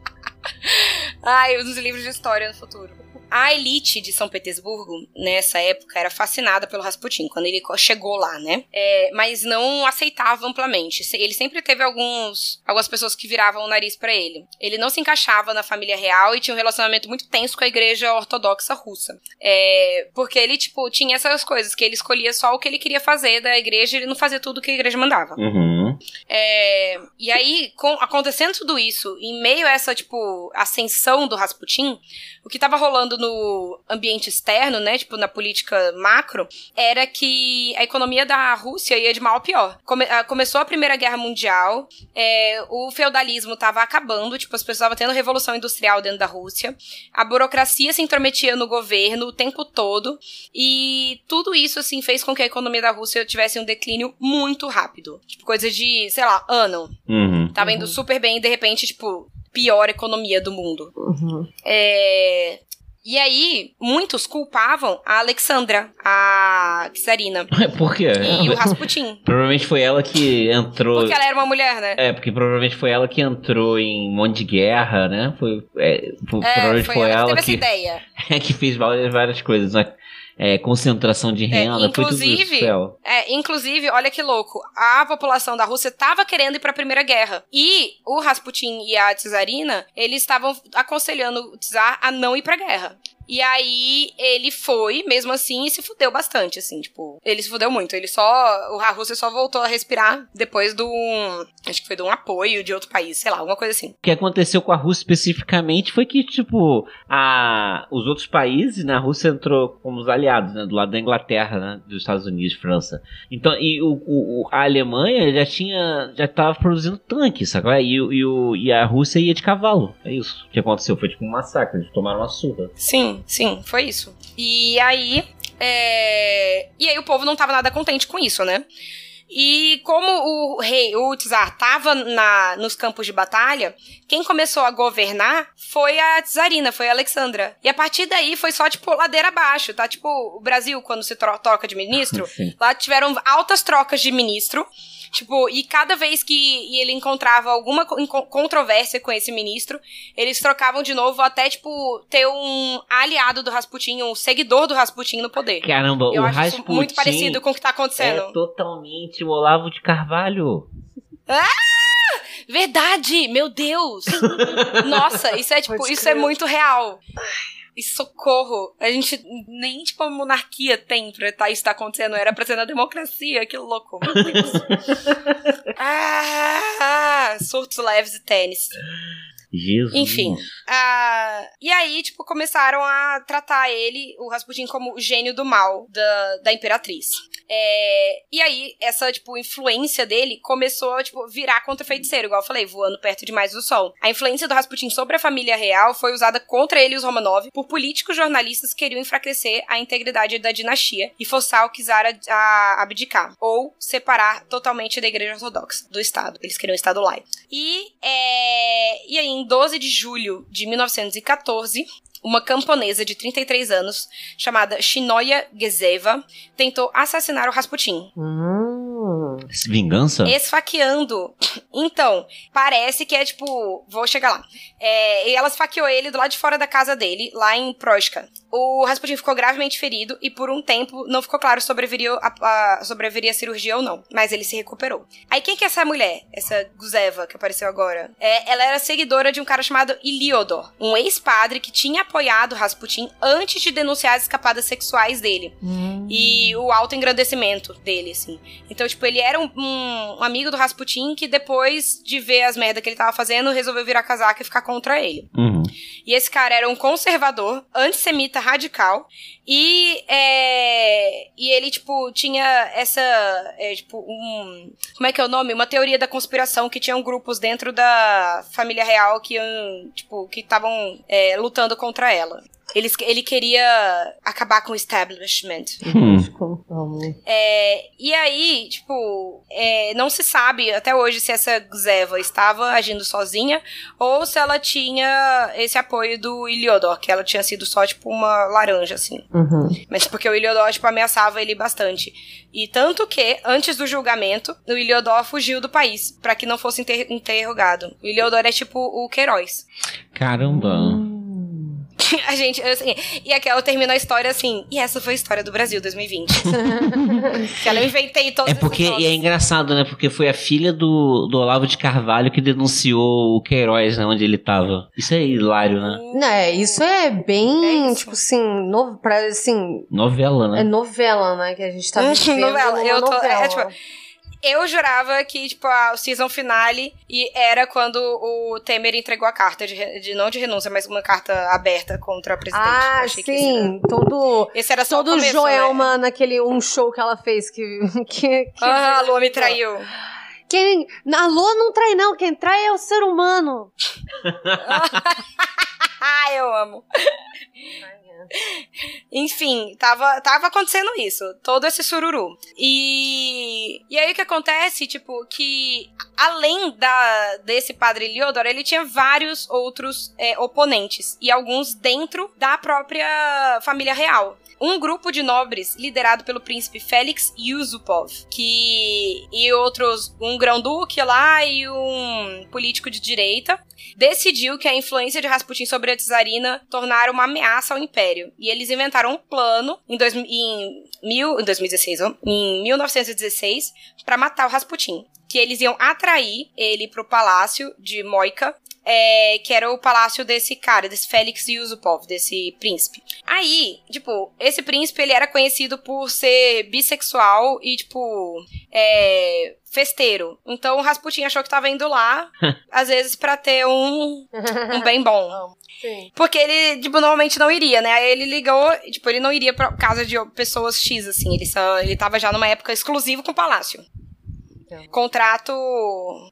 Ai, os livros de história no futuro. A elite de São Petersburgo, nessa época, era fascinada pelo Rasputin, quando ele chegou lá, né? É, mas não aceitava amplamente. Ele sempre teve alguns, algumas pessoas que viravam o nariz pra ele. Ele não se encaixava na família real e tinha um relacionamento muito tenso com a igreja ortodoxa russa. É, porque ele, tipo, tinha essas coisas, que ele escolhia só o que ele queria fazer da igreja e ele não fazia tudo que a igreja mandava. Uhum. É, e aí, com- acontecendo tudo isso, em meio a essa, tipo, ascensão do Rasputin, o que tava rolando no ambiente externo, né, tipo, na política macro, era que a economia da Rússia ia de mal a pior. Come- ah, começou a Primeira Guerra Mundial, é, o feudalismo tava acabando, tipo, as pessoas estavam tendo revolução industrial dentro da Rússia, a burocracia se intrometia no governo o tempo todo, e tudo isso, assim, fez com que a economia da Rússia tivesse um declínio muito rápido. Tipo, coisa de, sei lá, ano. Uhum. Tava indo super bem e, de repente, tipo, pior economia do mundo. Uhum. É... E aí, muitos culpavam a Alexandra, a czarina, Por quê? e o Rasputin. Provavelmente foi ela que entrou. Porque ela era uma mulher, né? É, porque provavelmente foi ela que entrou em um monte de guerra, né? Foi, é, É, provavelmente foi, foi, ela que ela teve essa que, ideia. que fez várias, várias coisas. Né? É, concentração de renda, foi tudo isso. inclusive-. É, inclusive, olha que louco, a população da Rússia tava querendo ir pra Primeira Guerra. E o Rasputin e a czarina, eles estavam aconselhando o czar a não ir pra guerra. E aí ele foi, mesmo assim, e se fudeu bastante, assim, tipo, ele se fudeu muito. Ele só. o- A Rússia só voltou a respirar depois do. Acho que foi de um apoio de outro país, sei lá, alguma coisa assim. O que aconteceu com a Rússia especificamente foi que, tipo, a, os outros países, né, a Rússia entrou como os aliados, né, do lado da Inglaterra, né, dos Estados Unidos, França. Então, e o, o- a Alemanha já tinha, já tava produzindo tanques, sabe? E, e, o- e a Rússia ia de cavalo. É isso que aconteceu, foi tipo um massacre, eles tomaram uma surra. Sim, sim, foi isso. E aí. é, E aí o povo não tava nada contente com isso, né? E como o rei, o czar, tava na, nos campos de batalha, quem começou a governar foi a czarina, foi a Alexandra. E a partir daí foi só, tipo, ladeira abaixo, tá? Tipo, o Brasil, quando se tro- troca de ministro, Sim. lá tiveram altas trocas de ministro. Tipo, e cada vez que ele encontrava alguma controvérsia com esse ministro, eles trocavam de novo até, tipo, ter um aliado do Rasputin, um seguidor do Rasputin no poder. Caramba, Eu o acho isso Rasputin muito parecido com o que tá acontecendo. é totalmente o Olavo de Carvalho. Verdade! Meu Deus! Nossa, isso é tipo, Pode isso é muito real. E socorro. A gente nem, tipo, a monarquia tem pra tá, isso tá acontecendo. Era pra ser na democracia. Que louco, meu Deus. ah, surtos leves e tênis. Jesus. Enfim. Ah, e aí, tipo, começaram a tratar ele, o Rasputin, como o gênio do mal da, da imperatriz. É, e aí, essa, tipo, influência dele começou a, tipo, virar contra o feiticeiro, igual eu falei, voando perto demais do sol. A influência do Rasputin sobre a família real foi usada contra ele e os Romanov por políticos jornalistas que queriam enfraquecer a integridade da dinastia e forçar o czar a, a abdicar, ou separar totalmente da igreja ortodoxa, do Estado. Eles queriam um Estado laico. E, é, e aí, em 12 de julho de 1914, uma camponesa de 33 anos, chamada Shinoya Gezeva, tentou assassinar o Rasputin, Hum. Vingança? esfaqueando. Então, parece que é tipo. Vou chegar lá. É, e ela esfaqueou ele do lado de fora da casa dele, lá em Proshka. O Rasputin ficou gravemente ferido e por um tempo não ficou claro se sobreviveria a, a, sobreviveria a cirurgia ou não. Mas ele se recuperou. Aí quem que é essa mulher? Essa Guzeva que apareceu agora? É, ela era seguidora de um cara chamado Iliodor, um ex-padre que tinha apoiado Rasputin antes de denunciar as escapadas sexuais dele e o autoengrandecimento dele, assim. Então, tipo, ele era um, um- um amigo do Rasputin que depois de ver as merdas que ele tava fazendo, resolveu virar casaca e ficar contra ele. Uhum. E esse cara era um conservador, antissemita radical. E, é, e ele, tipo, tinha essa. é, tipo, um. Como é que é o nome? Uma teoria da conspiração que tinham grupos dentro da família real que, iam, tipo, que estavam é, lutando contra ela. Eles, ele queria acabar com o establishment. Hum. É, e aí, tipo, é, não se sabe até hoje se essa Zeva estava agindo sozinha ou se ela tinha esse apoio do Iliodor, que ela tinha sido só, tipo, uma laranja, assim. Uhum. Mas porque o Iliodor, tipo, ameaçava ele bastante. E tanto que, antes do julgamento, o Iliodor fugiu do país, pra que não fosse inter- interrogado. O Iliodor é tipo o Queiroz. Caramba. A gente, assim, e aquela termina a história assim, e essa foi a história do Brasil 2020. que ela eu inventei todos É porque e é engraçado, né? Porque foi a filha do, do Olavo de Carvalho que denunciou o Queiroz, né? Onde ele tava. Isso é hilário, né? Né, isso é bem, É isso. tipo assim, no, pra, assim, Novela, né? é novela, né, que a gente tá vivendo novela. Eu tô- é, novela. tipo, Eu jurava que, tipo, a- o season finale e era quando o Temer entregou a carta de, de- não de renúncia, mas uma carta aberta contra a presidente. Ah, achei que esse sim, todo... era- Esse era só Todo o começo, Joelma Né? naquele um show que ela fez que. que, que Ah, a Lua me traiu. Quem, a Lua não trai, não. Quem trai é o ser humano. Ah, eu amo. Enfim, tava, tava acontecendo isso. Todo esse sururu. E, e aí o que acontece, tipo, que além da, desse padre Liodor, ele tinha vários outros é, oponentes. E alguns dentro da própria família real. Um grupo de nobres liderado pelo príncipe Félix Yusupov, que e outros, um grão-duque lá e um político de direita, decidiu que a influência de Rasputin sobre a czarina tornara uma ameaça ao império. E eles inventaram um plano em, dois, em, mil, em 2016, ó, em 1916, para matar o Rasputin. Que eles iam atrair ele pro palácio de Moika, é, que era o palácio desse cara, desse Félix Yusupov, desse príncipe. Aí, tipo, esse príncipe ele era conhecido por ser bissexual e, tipo, é, festeiro. Então o Rasputin achou que tava indo lá, às vezes, pra ter um, um bem bom. Sim. Porque ele, tipo, normalmente não iria, né? Aí ele ligou, tipo, ele não iria pra casa de pessoas X, assim. Ele, só, ele tava já numa época exclusiva com o palácio. Contrato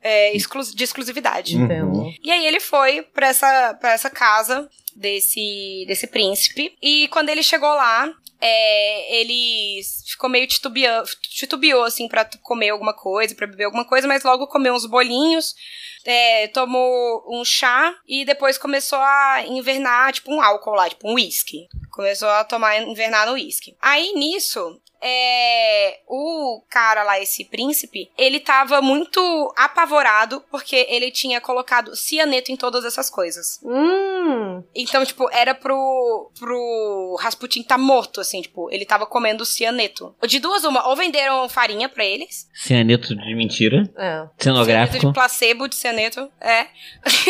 é, exclu de exclusividade. Uhum. Entendo. E aí ele foi pra essa, pra essa casa desse, desse príncipe. E quando ele chegou lá, é, ele ficou meio titubeando, titubeou, assim, pra comer alguma coisa, pra beber alguma coisa, mas logo comeu uns bolinhos, é, tomou um chá e depois começou a invernar, tipo, um álcool lá, tipo, um whisky. Começou a tomar, invernar no whisky. Aí, nisso, é, o cara lá, esse príncipe, ele tava muito apavorado porque ele tinha colocado cianeto em todas essas coisas. Hum. Então, tipo, era pro, pro Rasputin tá morto, assim, tipo, ele tava comendo cianeto. De duas, uma, ou venderam farinha pra eles, Cianeto de mentira. É. cianeto Cenográfico. de placebo de cianeto, é.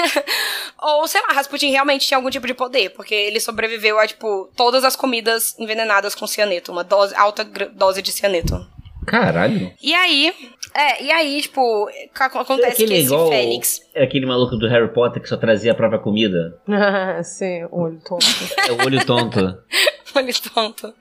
ou, sei lá, Rasputin realmente tinha algum tipo de poder, porque ele sobreviveu a, tipo, todas as comidas envenenadas com cianeto, uma dose, alta dose de cianeto. Caralho. E aí, é, e aí, tipo, ac- acontece Aquele que esse igual Félix. é aquele maluco do Harry Potter que só trazia a própria comida. Sim, olho tonto. É o olho tonto. Olha tonto.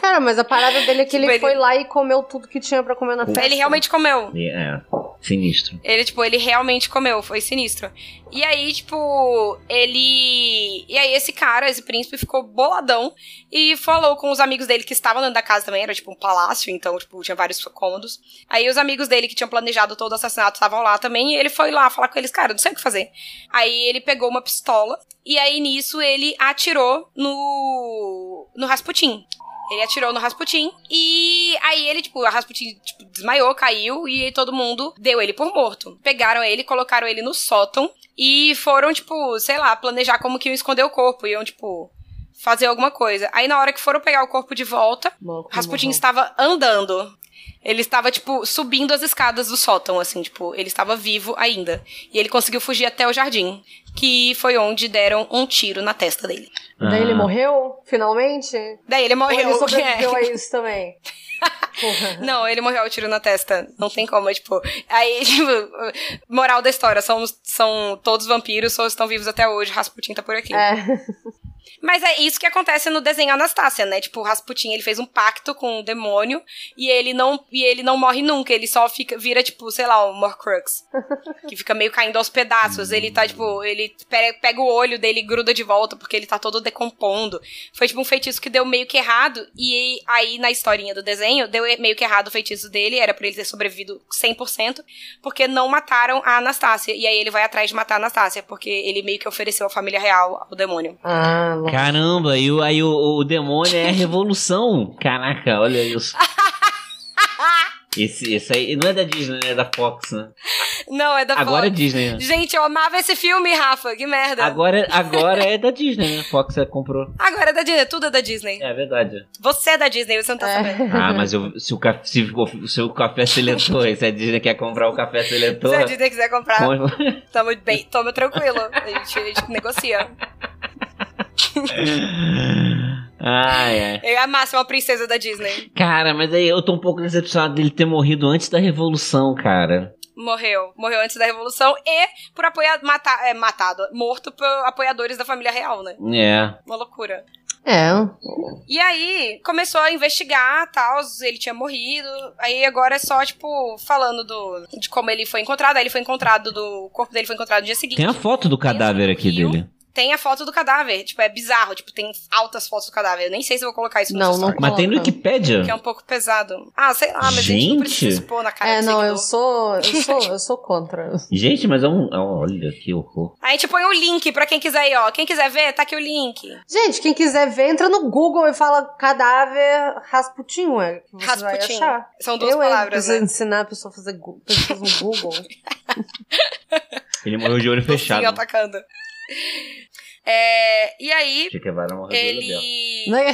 Cara, mas a parada dele é que Tipo, ele, ele- foi lá e comeu tudo que tinha pra comer na festa. Ele realmente comeu. É, sinistro. Ele, tipo, ele realmente comeu, foi sinistro. E aí, tipo, ele. E aí, esse cara, esse príncipe, ficou boladão e falou com os amigos dele que estavam dentro da casa também, era tipo um palácio, então, tipo, tinha vários cômodos. Aí os amigos dele que tinham planejado todo o assassinato estavam lá também, e ele foi lá falar com eles, cara, não sei o que fazer. Aí ele pegou uma pistola, e aí nisso ele atirou no. No Rasputin. Ele atirou no Rasputin e aí ele, tipo, a Rasputin tipo, desmaiou, caiu e todo mundo deu ele por morto. Pegaram ele, colocaram ele no sótão e foram, tipo, sei lá, planejar como que iam esconder o corpo. Iam, tipo, fazer alguma coisa. Aí na hora que foram pegar o corpo de volta, Rasputin morreu. estava andando. Ele estava, tipo, subindo as escadas do sótão, assim, tipo, ele estava vivo ainda. E ele conseguiu fugir até o jardim, que foi onde deram um tiro na testa dele. Daí ele Ah. morreu, finalmente? Daí ele Ou morreu. ele sobreviveu é. a isso também? Porra. Não, ele morreu ao tiro na testa. Não tem como, é, tipo. Aí, tipo, moral da história: são, são todos vampiros, só estão vivos até hoje. Rasputin tá por aqui. É. Mas é isso que acontece no desenho Anastácia, né? Tipo, o Rasputin, ele fez um pacto com o demônio e ele não, e ele não morre nunca. Ele só fica, vira, tipo, sei lá, o Morcrux. que fica meio caindo aos pedaços. Ele tá, tipo, ele pe- pega o olho dele e gruda de volta porque ele tá todo decompondo. Foi, tipo, um feitiço que deu meio que errado. E aí, na historinha do desenho, deu meio que errado o feitiço dele. Era pra ele ter sobrevivido 100%, porque não mataram a Anastácia. E aí ele vai atrás de matar a Anastácia, porque ele meio que ofereceu a família real ao demônio. Ah, Caramba, e o, aí o, o demônio é a revolução. Caraca, olha isso. Esse, esse aí não é da Disney, né? É da Fox, né? Não, é da Agora é Fox. Disney. né? Gente, eu amava esse filme, Rafa. Que merda. Agora, agora é da Disney, né? Fox é, comprou. Agora é da Disney, tudo é da Disney. É verdade. Você é da Disney, você não tá É. sabendo. Ah, mas eu- se, o café, se, o- se o café seletor, se a Disney quer comprar o café seletor. Se a Disney quiser comprar, tamo bem, tamo tranquilo. A gente, a gente negocia. ai, ai. Amar ser uma princesa da Disney. Cara, mas aí eu tô um pouco decepcionado dele ter morrido antes da Revolução, cara. Morreu. Morreu antes da Revolução e por apoiar, matar, é, matado, morto por apoiadores da família real, né? É. Uma loucura. É. E aí, começou a investigar, tal, ele tinha morrido. Aí agora é só, tipo, falando do, de como ele foi encontrado. Aí ele foi encontrado, do o corpo dele foi encontrado no dia seguinte. Tem a foto do cadáver aqui Rio. dele. Tem a foto do cadáver. Tipo, é bizarro. Tipo, tem altas fotos do cadáver. Eu nem sei se eu vou colocar isso no Não, não Mas tem no. Wikipedia. Que é um pouco pesado. Ah, sei lá, mas a gente não Gente. precisa expor na cara É, não, seguidor. eu sou. Eu sou, eu sou contra. Gente, mas é um, é um. Olha que horror. A gente põe o link pra quem quiser ir, ó. Quem quiser ver, tá aqui o link. Gente, quem quiser ver, entra no Google e fala cadáver Rasputin, você Rasputin. vai achar. São duas eu, palavras, preciso né? ensinar a pessoa a fazer no Google. Ele morreu de olho fechado. Sim, atacando. É, e aí, ele... Né?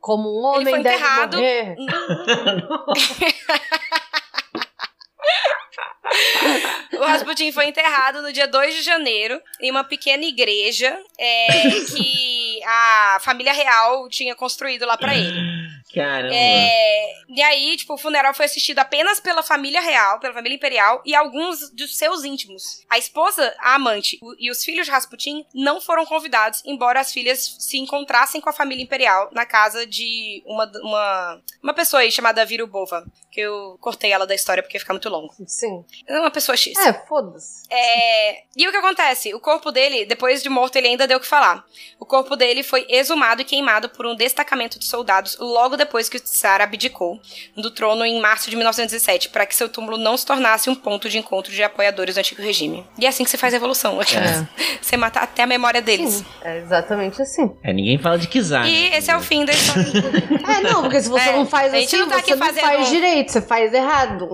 Como um homem Ele foi deve enterrado. O Rasputin foi enterrado no dia 2 de janeiro em uma pequena igreja é, que a família real tinha construído lá pra ele. Caramba. É, e aí, tipo, o funeral foi assistido apenas pela família real, pela família imperial e alguns dos seus íntimos. A esposa, a amante o- e os filhos de Rasputin não foram convidados, embora as filhas se encontrassem com a família imperial na casa de uma, uma, uma pessoa aí chamada Virubova, que eu cortei ela da história porque fica muito longo. Sim. É uma pessoa X. É, foda-se. É, E o que acontece? O corpo dele, depois de morto, ele ainda deu o que falar. O corpo dele foi exumado e queimado por um destacamento de soldados logo depois que o Tsar abdicou do trono em março de 1917, para que seu túmulo não se tornasse um ponto de encontro de apoiadores do antigo regime. E é assim que você faz a evolução. Você mata até a memória deles. Sim, é exatamente assim. É, ninguém fala de Kizar. E né? esse é o fim da história. É, não, porque se você É, não faz a gente assim, não tá aqui você não fazendo- faz direito, você faz errado.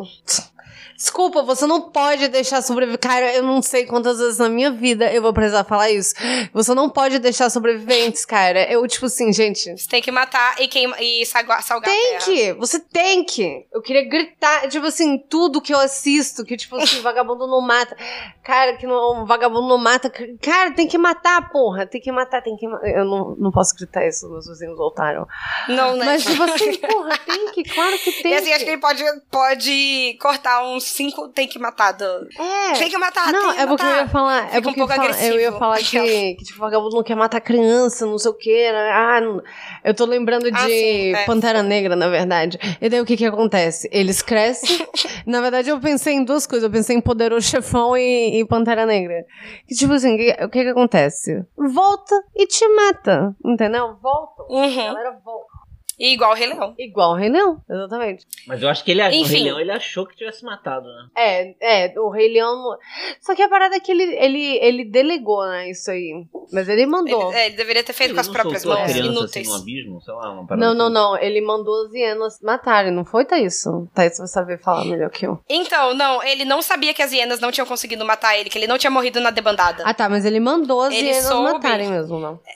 Desculpa, você não pode deixar sobreviver. Cara, eu não sei quantas vezes na minha vida eu vou precisar falar isso. Você não pode deixar sobreviventes, cara. Eu, tipo assim, gente. Você tem que matar e, queima, e salgar, salgar a Tem terra. que! Você tem que! Eu queria gritar, tipo assim, tudo que eu assisto, que tipo assim, vagabundo não mata. Cara, que não, vagabundo não mata. Cara, tem que matar, porra. Tem que matar, tem que matar. Eu não, não posso gritar isso, meus vizinhos voltaram. Não, né? Mas, tipo assim, porra, tem que, claro que tem. E assim, que. acho que ele pode, pode cortar uns cinco tem que matar. Do... É. Tem que matar, Não, tem que é porque eu matar. ia falar. É Fica um porque pouco eu, fala- eu ia agressivo. falar que, que tipo, vagabundo não quer matar criança, não sei o quê. né? Ah, não- eu tô lembrando de Ah, sim, é. Pantera Negra, na verdade. E daí o que que acontece? Eles crescem. na verdade, eu pensei em duas coisas. Eu pensei em Poderoso Chefão e, e Pantera Negra. Que tipo assim, o que que acontece? Volta e te mata. Entendeu? Volta. A Uhum. galera volta. E igual o Rei Leão. Igual o Rei Leão, exatamente. Mas eu acho que ele, o Enfim. Rei Leão, ele achou que tivesse matado, né? É, é, o Rei Leão. Só que a parada é que ele, ele, ele delegou, né? Isso aí. Mas ele mandou. Ele, é, ele deveria ter feito Ele com as próprias mãos, criança inúteis. assim abismo, sei lá, Não, não, assim. não. Ele mandou as hienas matarem, não foi, Thaís? Thaís vai saber falar melhor que eu. Então, não, ele não sabia que as hienas não tinham conseguido matar ele, que ele não tinha morrido na debandada. Ah, tá, mas ele mandou as Ele hienas soube. matarem mesmo, não. É,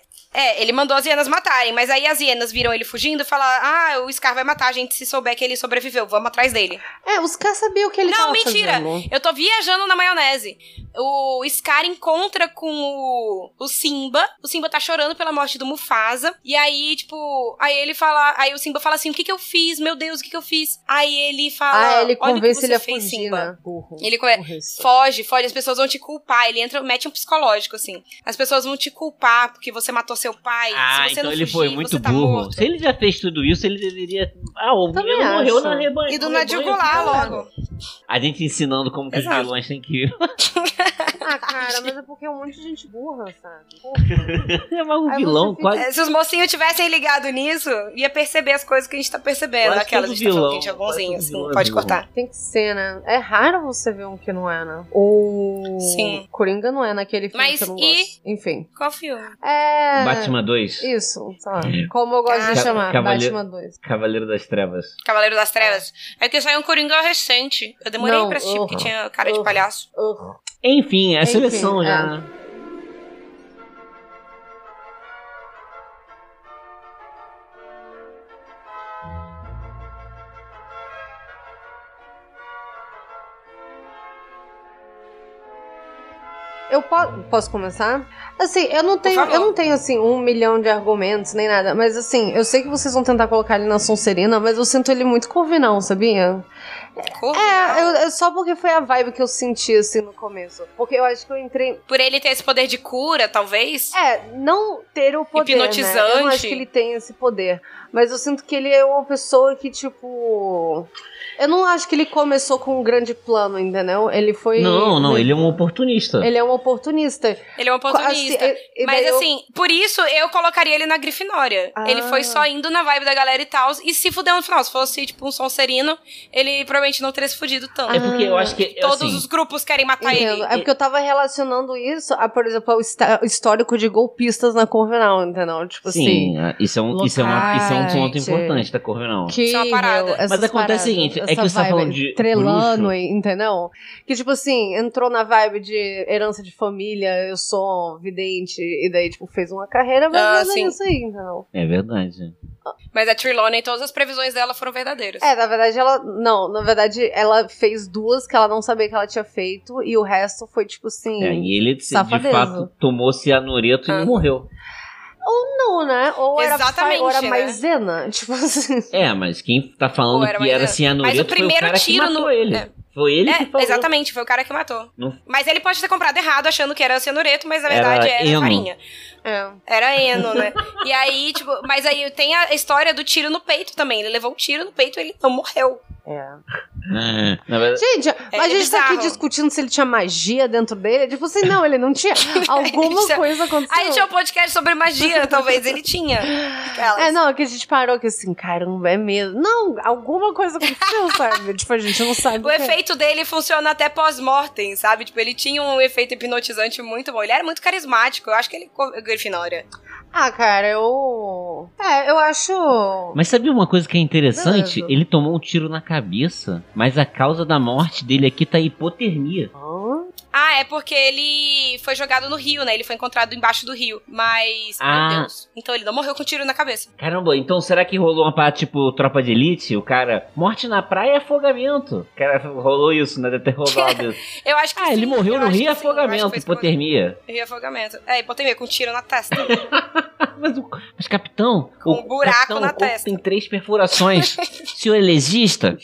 ele mandou as hienas matarem, mas aí as hienas viram ele fugindo e falaram: Ah, o Scar vai matar a gente se souber que ele sobreviveu, vamos atrás dele. É, os caras sabiam o que ele não, mentira! fazendo. Eu tô viajando na maionese. O Scar encontra com o, o Simba. O Simba tá chorando pela morte do Mufasa. E aí, tipo, aí ele fala. Aí o Simba fala assim: O que que eu fiz? Meu Deus, o que que eu fiz? Aí ele fala. Ah, ele "Olha o convence ele a fez, fugir, Simba." né? Burro. Ele Burrice. foge, foge, as pessoas vão te culpar. Ele entra, mete um psicológico, assim. As pessoas vão te culpar porque você matou seu pai. Ah, se você então não ele fugir, foi muito você tá burro. morto. Se ele já fez tudo isso, ele deveria. Ah, o Também menino morreu na rebanho. E do Goulart cara. logo. A gente ensinando como que os Exato. vilões têm que. Ah, cara, mas é porque é um monte de gente burra, sabe? Porra. é mas o vilão fica- quase. É, se os mocinhos tivessem ligado nisso, ia perceber as coisas que a gente tá percebendo. Quase Aquelas todo a gente tá falando que a vilão, gente é bonzinho, todo vilão assim. é Pode cortar. Tem que ser, né? É raro você ver um que não é, né? O Sim. Coringa não é naquele filme Mas que eu não e- gosto. Enfim. Qual filme? É. Batman 2. Isso, sei lá. Como eu gosto de Ah, chamar. Cavaleiro- Batman 2. Cavaleiro das Trevas. Cavaleiro das Trevas. É que saiu um Coringa recente. Eu demorei Não, pra assistir, porque uhum. tinha cara de Uhum. palhaço. Ugh. Enfim, é a Enfim, seleção é. já. né? Eu po- posso começar? Assim, eu não tenho, eu não tenho assim um milhão de argumentos nem nada, mas assim, eu sei que vocês vão tentar colocar ele na Sonserina, mas eu sinto ele muito corvinão, sabia? É, eu- é só porque foi a vibe que eu senti assim no começo, porque eu acho que eu entrei, Por ele ter esse poder de cura, talvez. é, não ter o poder, né? Eu não Hipnotizante. acho que ele tem esse poder, mas eu sinto que ele é uma pessoa que tipo eu não acho que ele começou com um grande plano, entendeu? Ele foi Não, não, ele é um oportunista. ele é um oportunista. Ele é um oportunista. Assim, Mas eu- assim, por isso eu colocaria ele na Grifinória. Ah. Ele foi só indo na vibe da galera e tal. E se fudeu no final. Se fosse, tipo, um Sonserino, ele provavelmente não teria se fudido tanto. É porque eu acho que. Todos assim, os grupos querem matar Entendo. ele. É porque eu tava relacionando isso a, por exemplo, ao histó- histórico de golpistas na Corvinal, entendeu? Tipo Sim, é, isso é, um, isso, é uma, isso é um ponto importante da Corvinal. assim. Que Isso é uma parada. meu, Mas acontece o seguinte, é que você tá falando de Trelano, bruxo. entendeu? Que tipo assim, entrou na vibe de herança de família, eu sou vidente, e daí, tipo, fez uma carreira Ah, baseada sim. nisso aí, entendeu? É verdade. Mas a Trelawney, todas as previsões dela foram verdadeiras. É, na verdade, ela. Não, na verdade, ela fez duas que ela não sabia que ela tinha feito, e o resto foi, tipo assim. É, e ele, de Safadeza. fato, tomou cianureto Ah. e morreu. Não, né? Ou era, Exatamente, ou era né? maisena. Tipo assim. É, mas quem tá falando Ou era que era Mas o cianureto foi o primeiro cara que tiro matou no- ele. é. Foi ele que É, falou. exatamente, foi o cara que matou. Não- Mas ele pode ter comprado errado, achando que era cianureto, mas na Era verdade era, eno. farinha. É. Era eno, né? e aí, tipo, mas aí tem a história do tiro no peito também. Ele levou um tiro no peito e ele não morreu. É. Verdade, Gente, mas a gente tá aqui bizarro. discutindo se ele tinha magia dentro dele. Tipo assim, não, ele não tinha. Alguma tinha- coisa aconteceu. Aí tinha um podcast sobre magia, talvez ele tinha. Aquelas. É, não, é que a gente parou que assim, caramba, é mesmo. Não, alguma coisa aconteceu, sabe? Tipo, a gente não sabe. O é. efeito dele funciona até pós-mortem, sabe? Tipo, ele tinha um efeito hipnotizante muito bom. Ele era muito carismático. Eu acho que ele. Grifinória. Ah, cara, eu. É, eu acho. Mas sabia uma coisa que é interessante? Beleza. Ele tomou um tiro na cabeça, mas a causa da morte dele aqui tá hipotermia. Hã? Ah, é porque ele foi jogado no rio, né? Ele foi encontrado embaixo do rio. Mas. Ah. Meu Deus. Então ele não morreu com um tiro na cabeça. Caramba, então será que rolou uma parada tipo tropa de elite? O cara, morte na praia é afogamento. O cara rolou isso, né? Deve ter rolado isso. Eu acho que Ah, ele sim, morreu eu no rio que afogamento, hipotermia. Rio afogamento. É, hipotermia, com um tiro na testa. Mas, o- mas capitão, Com o um buraco capitão, na o testa. tem três perfurações. Senhor é?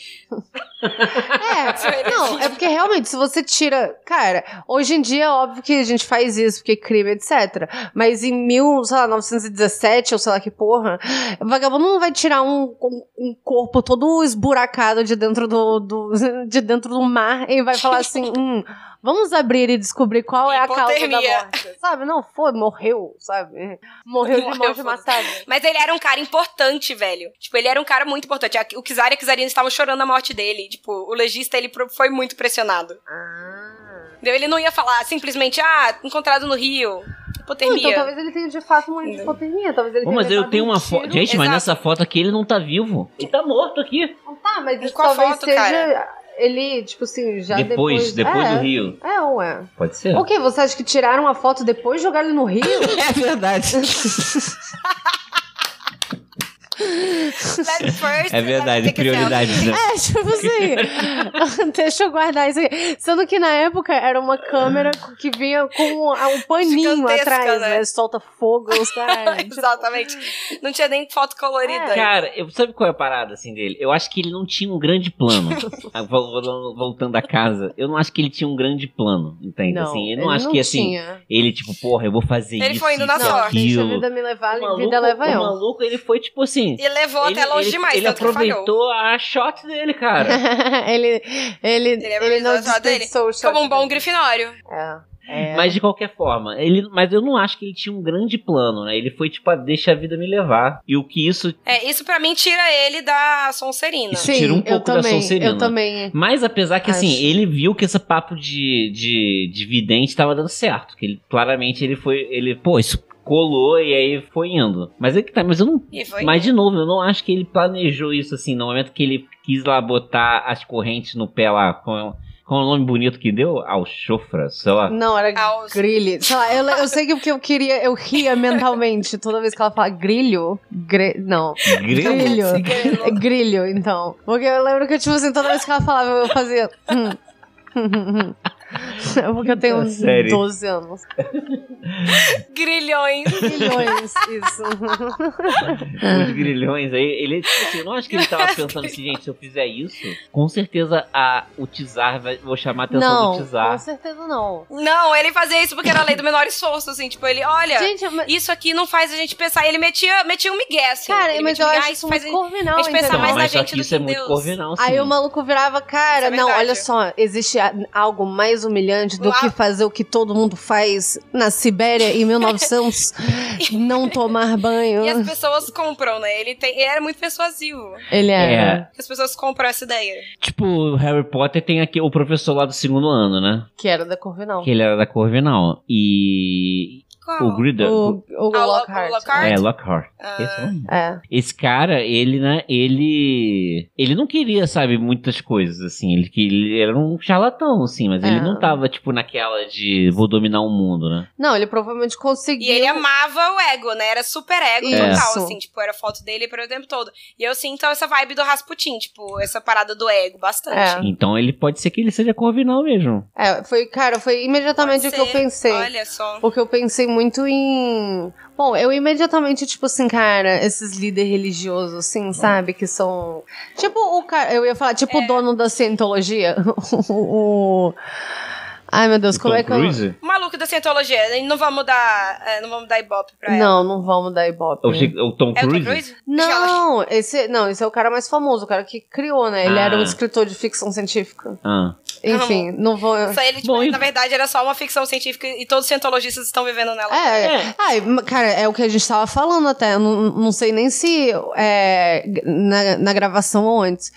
É, não, é porque realmente, se você tira. Cara, hoje em dia é óbvio que a gente faz isso, porque crime, etc. Mas em mil, sei lá, 917, ou sei lá que porra, o vagabundo não vai tirar um, um, um corpo todo esburacado de dentro do, do- de dentro do mar e vai falar assim: hum, vamos abrir e descobrir qual é a causa da morte. Sabe? Não, foi, morreu, sabe? Morreu de Morreu, morte foda-se. matada. Mas ele era um cara importante, velho. Tipo, ele era um cara muito importante. O Kizar e a Kizarina estavam chorando a morte dele. Tipo, o legista, ele foi muito pressionado. Ah. Entendeu? Ele não ia falar simplesmente, ah, encontrado no rio. Hipotermia. Então talvez ele tenha de fato uma hipotermia. Talvez ele tenha mas eu tenho um uma foto. Gente, mas Exato. nessa foto aqui ele não tá vivo. Ele tá morto aqui. Tá, mas isso Qual talvez foto, seja. cara? Ele, tipo assim, já depois, depois. depois é, do rio. É, ué. Pode ser? O que? Você acha que tiraram a foto depois de jogar ele no rio? É verdade. First, É verdade, prioridades, selfie. né? É, tipo assim. deixa eu guardar isso aqui. Sendo que na época era uma câmera que vinha com um, paninho Gigantesca, atrás, né? né? Solta fogo, os caras. tipo, Exatamente. Não tinha nem foto colorida. É. Cara, eu, sabe qual é a parada assim dele? Eu acho que ele não tinha um grande plano. Ah, vol- vol- Voltando a casa, eu não acho que ele tinha um grande plano, entende? não, assim, eu ele não acho que assim, tinha. ele tipo, porra, eu vou fazer Ele isso. foi indo na sorte. Deixa a vida me levar, O a vida leva o eu. maluco, ele foi tipo assim. E levou ele, até longe ele- demais, Ele aproveitou a shot dele, cara. ele, ele, ele, Ele não desperdiçou o shot Como um bom dele. grifinório. É. É. Mas de qualquer forma, ele, mas eu não acho que ele tinha um grande plano, né? Ele foi tipo, ah, deixa a vida me levar. E o que isso. É, isso pra mim tira ele da Sonserina. Isso Sim, tira um pouco da também, Sonserina. Eu também. Mas apesar que assim, Acho. ele viu que esse papo de, de, de vidente tava dando certo. Que ele claramente ele foi. Ele, pô, isso colou e aí foi indo. Mas é que tá, mas eu não. Mas de novo, eu não acho que ele planejou isso assim, no momento que ele quis lá botar as correntes no pé lá. Com, com o nome bonito que deu? Alchofra, sei lá. Não, era Aos- grilho. Sei lá, eu, eu sei que porque eu queria, eu ria mentalmente toda vez que ela fala grilho. Gre, não. Grilo? Grilho. É grilho, então. Porque eu lembro que, tipo assim, toda vez que ela falava, eu fazia. É porque eu tenho sério. 12 anos. Grilhões. Milhões, isso. Os grilhões aí, ele, tipo assim, eu não acho que ele tava pensando assim, gente, se eu fizer isso, com certeza a, o Tizar vai, vou chamar a atenção Não, do com Tizar. certeza não. Não, ele fazia isso porque era a lei do menor esforço, assim. Tipo, ele, olha, Gente, mas, isso aqui não faz a gente pensar. Ele metia, metia um migué, assim. cara, ele mas metia eu migué, acho isso faz muito a corvinal, a gente pensa entendeu? mais Não, na gente que do isso que é em muito Deus. corvinal, sim. Aí o maluco virava, cara, Isso é não, olha só, existe algo mais humilhante do Lá- que fazer o que todo mundo faz na Sibéria em 1900, não tomar banho. E as pessoas compram, né? Ele, tem, ele era muito persuasivo. Ele É. era, As pessoas compram essa ideia. Tipo, o Harry Potter tem aqui o professor lá do segundo ano, né? que era da Corvinal. Que ele era da Corvinal. E Qual? o Gridder... O, o Ah, o Lockhart. Lockhart? É, Lockhart. Ah. Esse é. É. Esse cara, ele, né, ele. Ele não queria, sabe, muitas coisas, assim. Ele, que- ele era um charlatão, assim, mas ele É. não tava, tipo, naquela de vou dominar o mundo, né? Não, ele provavelmente E conseguiu. ele amava o ego, né? Era super ego Isso. total, assim. Tipo, era foto dele para o tempo todo. E eu sinto essa vibe do Rasputin, tipo, essa parada do ego, bastante. É. Então ele pode ser que ele seja corvinal mesmo. É, foi, cara, foi imediatamente o que eu pensei. Olha só. Porque eu pensei muito em. Bom, eu imediatamente, tipo assim, cara, esses líderes religiosos, assim, sabe? Que são. Tipo o cara. Eu ia falar, tipo É. o dono da cientologia. o. Ai, meu Deus, como Tom é que eu... Cruise? O maluco da cientologia. Não vamos dar, é, não vamos dar ibope pra ela. Não, não vamos dar ibope. O, Chi- o Tom É o Tom Cruise? Não, esse, não, esse é o cara mais famoso, o cara que criou, né? Ele Ah. era um escritor de ficção científica. Ah. Enfim, não vou... Só ele, tipo, Bom, na verdade, era só uma ficção científica e todos os cientologistas estão vivendo nela. É, É. Ai, ma- cara, é o que a gente tava falando até. Eu não, não sei nem se é, na, na gravação ou antes.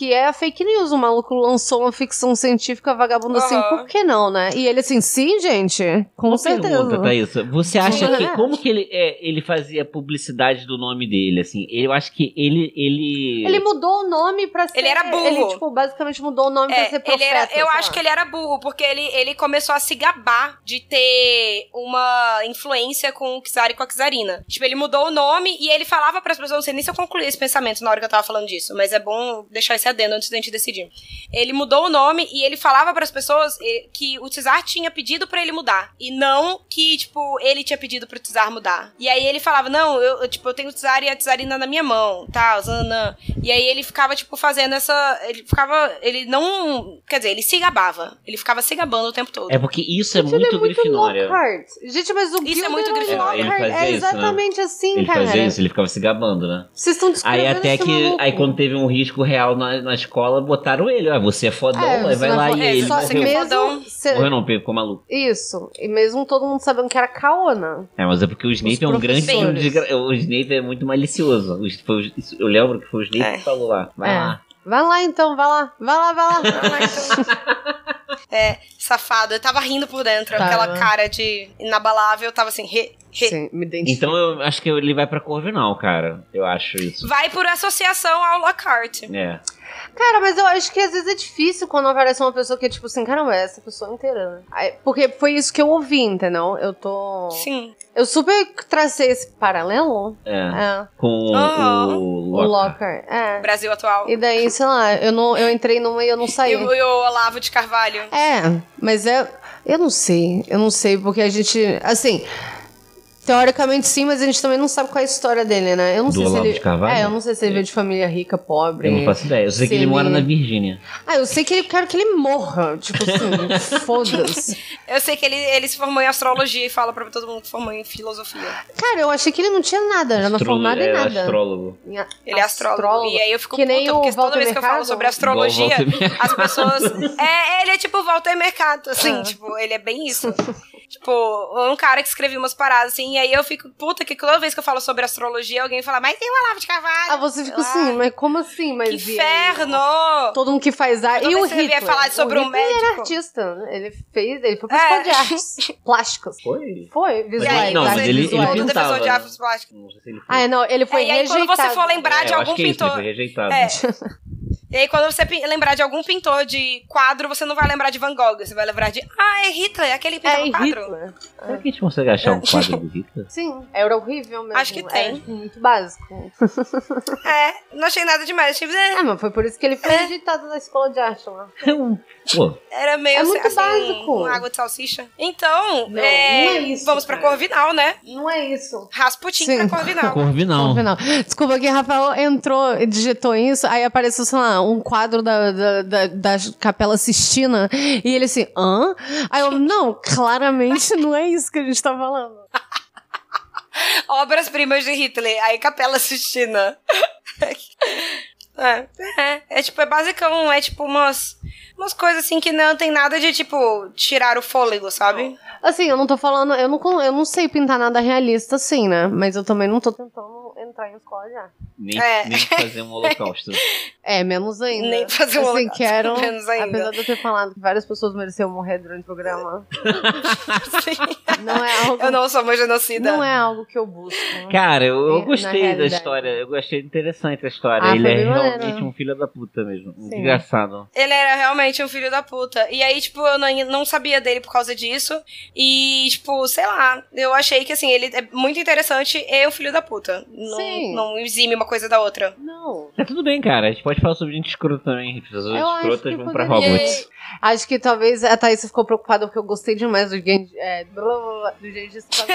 Que é a fake news. O maluco lançou uma ficção científica vagabunda assim, Aham. por que não, né? E ele assim, sim, gente, com Uma certeza. pergunta, Thaís. Você acha Sim. que. Como que ele, é, ele fazia publicidade do nome dele, assim? Eu acho que ele. Ele. Ele mudou o nome pra ser. Ele era burro. Ele, tipo, basicamente mudou o nome pra É, ser ele profeta. era, eu acho lá. que ele era burro, porque ele, ele começou a se gabar de ter uma influência com o Kizar e com a Kizarina. Tipo, ele mudou o nome e ele falava pras pessoas, não sei nem se eu concluí esse pensamento na hora que eu tava falando disso, mas é bom deixar esse adendo antes da gente decidir. Ele mudou o nome e ele falava pras pessoas eh, que o Tsar tinha pedido pra ele mudar. E não que, tipo, ele tinha pedido pro Tsar mudar. E aí ele falava, não, eu, eu, tipo, eu tenho o Tsar e a Tsarina na minha mão, tal, zanã. E aí ele ficava, tipo, fazendo essa. Ele ficava. Ele não. Quer dizer, ele se gabava. Ele ficava se gabando o tempo todo. É porque isso é Gente, ele muito, é muito Grifinória. Lockhart. Gente, mas o Isso é Gilderoy muito Grifinória. Ele Lockhart fazia é isso, né? exatamente assim, Ele cara. fazia isso, ele ficava se gabando, né? Vocês estão Aí descrevendo até que. maluco. Aí quando teve um risco real na, na escola, botaram ele. Ah, você é fodão, É, vai lá é e ele só- morreu. você que é mesmo fodão. cê- não, ficou maluco. Isso. E mesmo todo mundo sabendo que era Kaona. É, mas é porque o Snape é um grande desgra... O Snape é muito malicioso. O- foi o- isso- Eu lembro que foi o Snape É. que falou lá. Vai É. lá. Vai lá então, vai lá. Vai lá, vai lá. É, safado. Eu tava rindo por dentro. Tava. Aquela cara de inabalável. Tava assim, re, re. Sim, me identifico. Então eu acho que ele vai pra Corvinal, cara. Eu acho isso. Vai por associação ao Lockhart. É. Cara, mas eu acho que às vezes é difícil quando aparece uma pessoa que é tipo assim, caramba, é essa pessoa inteira. né? Aí- Porque foi isso que eu ouvi, entendeu? Eu tô. Sim. Eu super tracei esse paralelo. É. É. Com Aham. o O Lockhart. Locker. É. Brasil atual. E daí, sei lá, eu, não, eu entrei numa e eu não saí. E o, e o Olavo de Carvalho. É, mas é. Eu não sei, eu não sei, porque a gente. Assim. Teoricamente sim, mas a gente também não sabe qual é a história dele, né? Eu não Do sei se Olavo ele. de Carvalho? É, eu não sei se ele veio de família rica, pobre. Eu não faço ideia. Eu sei que Se ele mora ele- na Virgínia. Ah, eu sei que ele quero que ele morra. Tipo assim, foda-se. Eu sei que ele, ele se formou em astrologia e fala pra todo mundo que formou em filosofia. Cara, eu achei que ele não tinha nada, era não formado em é, nada. astrólogo. Ele é astrólogo. E aí eu fico que nem puta, porque toda Walter vez que eu falo Mercado. sobre astrologia, Mercado. as pessoas. É, ele é tipo Walter Mercado, assim, Ah. tipo, ele é bem isso. tipo, um cara que escrevia umas paradas, assim, e aí eu fico, puta, que toda vez que eu falo sobre astrologia, alguém fala, mas tem o Olavo de Carvalho. Ah, você fica assim, mas como assim? Mas Que e aí? inferno! Todo mundo que faz arte. E o Hitler? falar sobre o um Hitler Ele era médico. artista. né? Ele fez, ele foi pra É. escola de artes plásticas. Foi? Foi, visuais. não, mas ele- ele pintava, defensor de artes plásticas. Não sei se ele foi. Ah, é, não, ele foi É, e aí, quando rejeitado. você for lembrar É, de algum acho que é ele pintor. foi rejeitado. É. E aí, quando você lembrar de algum pintor de quadro, você não vai lembrar de Van Gogh. Você vai lembrar de. Ah, é Hitler, aquele pintor É, quadro. Hitler. Será que a gente consegue achar um quadro do Hitler? Sim, era horrível mesmo. Acho que tem. Era, tipo, muito básico. É, não achei nada demais. Tipo, é, É, mas foi por isso que ele foi rejeitado da escola de arte lá. É um. Pô, era meio É muito assim, básico. uma água de salsicha. Então, Não, é, não é isso, vamos pra cara. Corvinal, né? Não é isso. Rasputin Sim. pra Corvinal. Corvinal. No final. Desculpa que Rafael entrou e digitou isso, aí apareceu, sei lá, um quadro da, da, da, da Capela Sistina, e ele assim, hã? Aí eu, não, claramente não é isso que a gente tá falando. Obras-primas de Hitler. Aí Capela Sistina. é, é, é tipo, é basicão. É tipo umas, umas coisas assim que não tem nada de, tipo, tirar o fôlego, sabe? Assim, eu não tô falando, eu não, eu não sei pintar nada realista assim, né? Mas eu também não tô tentando entrar em escola arte. Nem, É. nem fazer um holocausto. É, menos ainda. Nem fazer um assim, quero, menos ainda. apesar de eu ter falado que várias pessoas mereciam morrer durante o programa, Sim. não é algo, Eu não sou uma genocida. não é algo que eu busco. Cara, eu, eu gostei da história. Eu gostei interessante a história. Ah, Ele é realmente maneiro. um filho da puta mesmo. Muito Sim. engraçado. Ele era realmente um filho da puta. E aí, tipo, eu não, não sabia dele por causa disso. E, tipo, sei lá, eu achei que, assim, ele é muito interessante e um filho da puta. Não, Sim. não exime uma coisa da outra. Não. Tá tudo bem, cara. A gente pode falar sobre gente escrota também. Pessoas Eu escrotas vão pra poderia. Hogwarts. Acho que talvez a Thaís ficou preocupada porque eu gostei demais do. É, blá, blá, blá, do Genji Khan.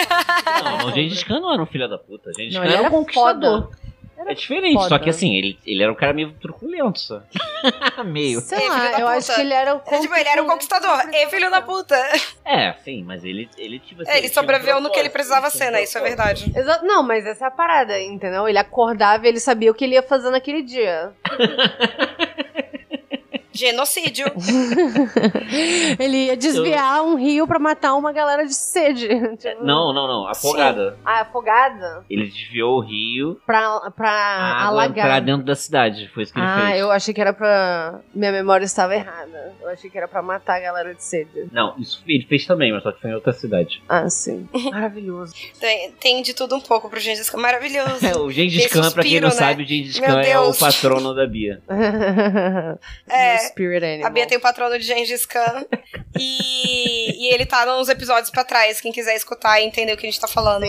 Não, o Gengis Khan não era um filho da puta. O Gengis Khan ele era um era conquistador. foda. Era É diferente, foda. só que assim, ele, ele era um cara meio truculento. lento só. Meio. Sei Ei, filho lá, da eu puta. acho que ele era o É, tipo, ele era o conquistador. E filho da puta. É, sim, mas ele, ele tipo assim. É, ele um sobreviveu no que ele precisava um ser, né? Isso é verdade. Exato, não, mas essa é a parada, entendeu? Ele acordava e ele sabia o que ele ia fazer naquele dia. Genocídio. ele ia desviar um rio pra matar uma galera de sede. Tipo, Não, não, não. Afogada. Ah, afogada? Ele desviou o rio Pra, pra a alagar. dentro da cidade. Foi isso que ele Ah, fez. eu achei que era pra. Minha memória estava errada. Eu achei que era pra matar a galera de sede. Não, isso ele fez também, mas só que foi em outra cidade. Ah, sim. Maravilhoso. Tem, tem de tudo um pouco pro Gengis Khan. Maravilhoso. É, o Gengis Khan, pra quem não né? sabe, o Gengis Khan é o patrono da Bia. É, Spirit Animal. A Bia tem o patrono de Gengis Khan. e, e ele tá nos episódios pra trás, quem quiser escutar e entender o que a gente tá falando.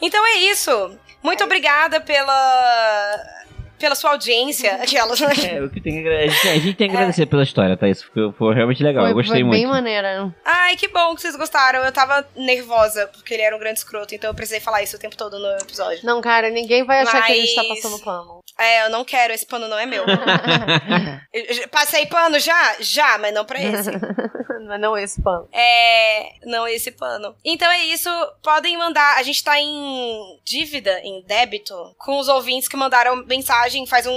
Então é isso. Muito obrigada pela. Pela sua audiência. Aquelas, né? É, o que tem que agra- a, gente, tem que agradecer pela história, tá? Isso foi, foi realmente legal. Foi, eu gostei foi muito. bem maneira. Ai, que bom que vocês gostaram. Eu tava nervosa, porque ele era um grande escroto, então eu precisei falar isso o tempo todo no episódio. Não, cara, ninguém vai achar que a gente tá Mas- passando pano. É, eu não quero, esse pano não é meu. Passei pano já? Já, mas não pra esse. É não esse pano. É. Não esse pano. Então é isso. Podem mandar. A gente tá em dívida, em débito, com os ouvintes que mandaram mensagem. Faz um,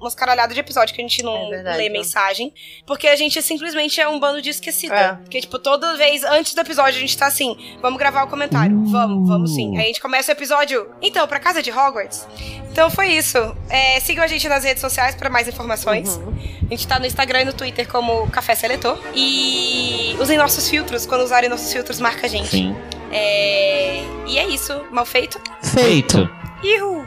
umas caralhadas de episódio que a gente É não verdade. lê mensagem. Porque a gente simplesmente é um bando de esquecida. É. Porque, tipo, toda vez antes do episódio a gente tá assim: vamos gravar o comentário. Vamos, vamos sim. Aí a gente começa o episódio. Então, pra casa de Hogwarts. Então foi isso. É, sigam a gente nas redes sociais pra mais informações. Uhum. A gente tá no Instagram e no Twitter como Café Seletor. E usem nossos filtros. Quando usarem nossos filtros, marca a gente. Sim. É, E é isso. Mal feito. Feito. Ihu!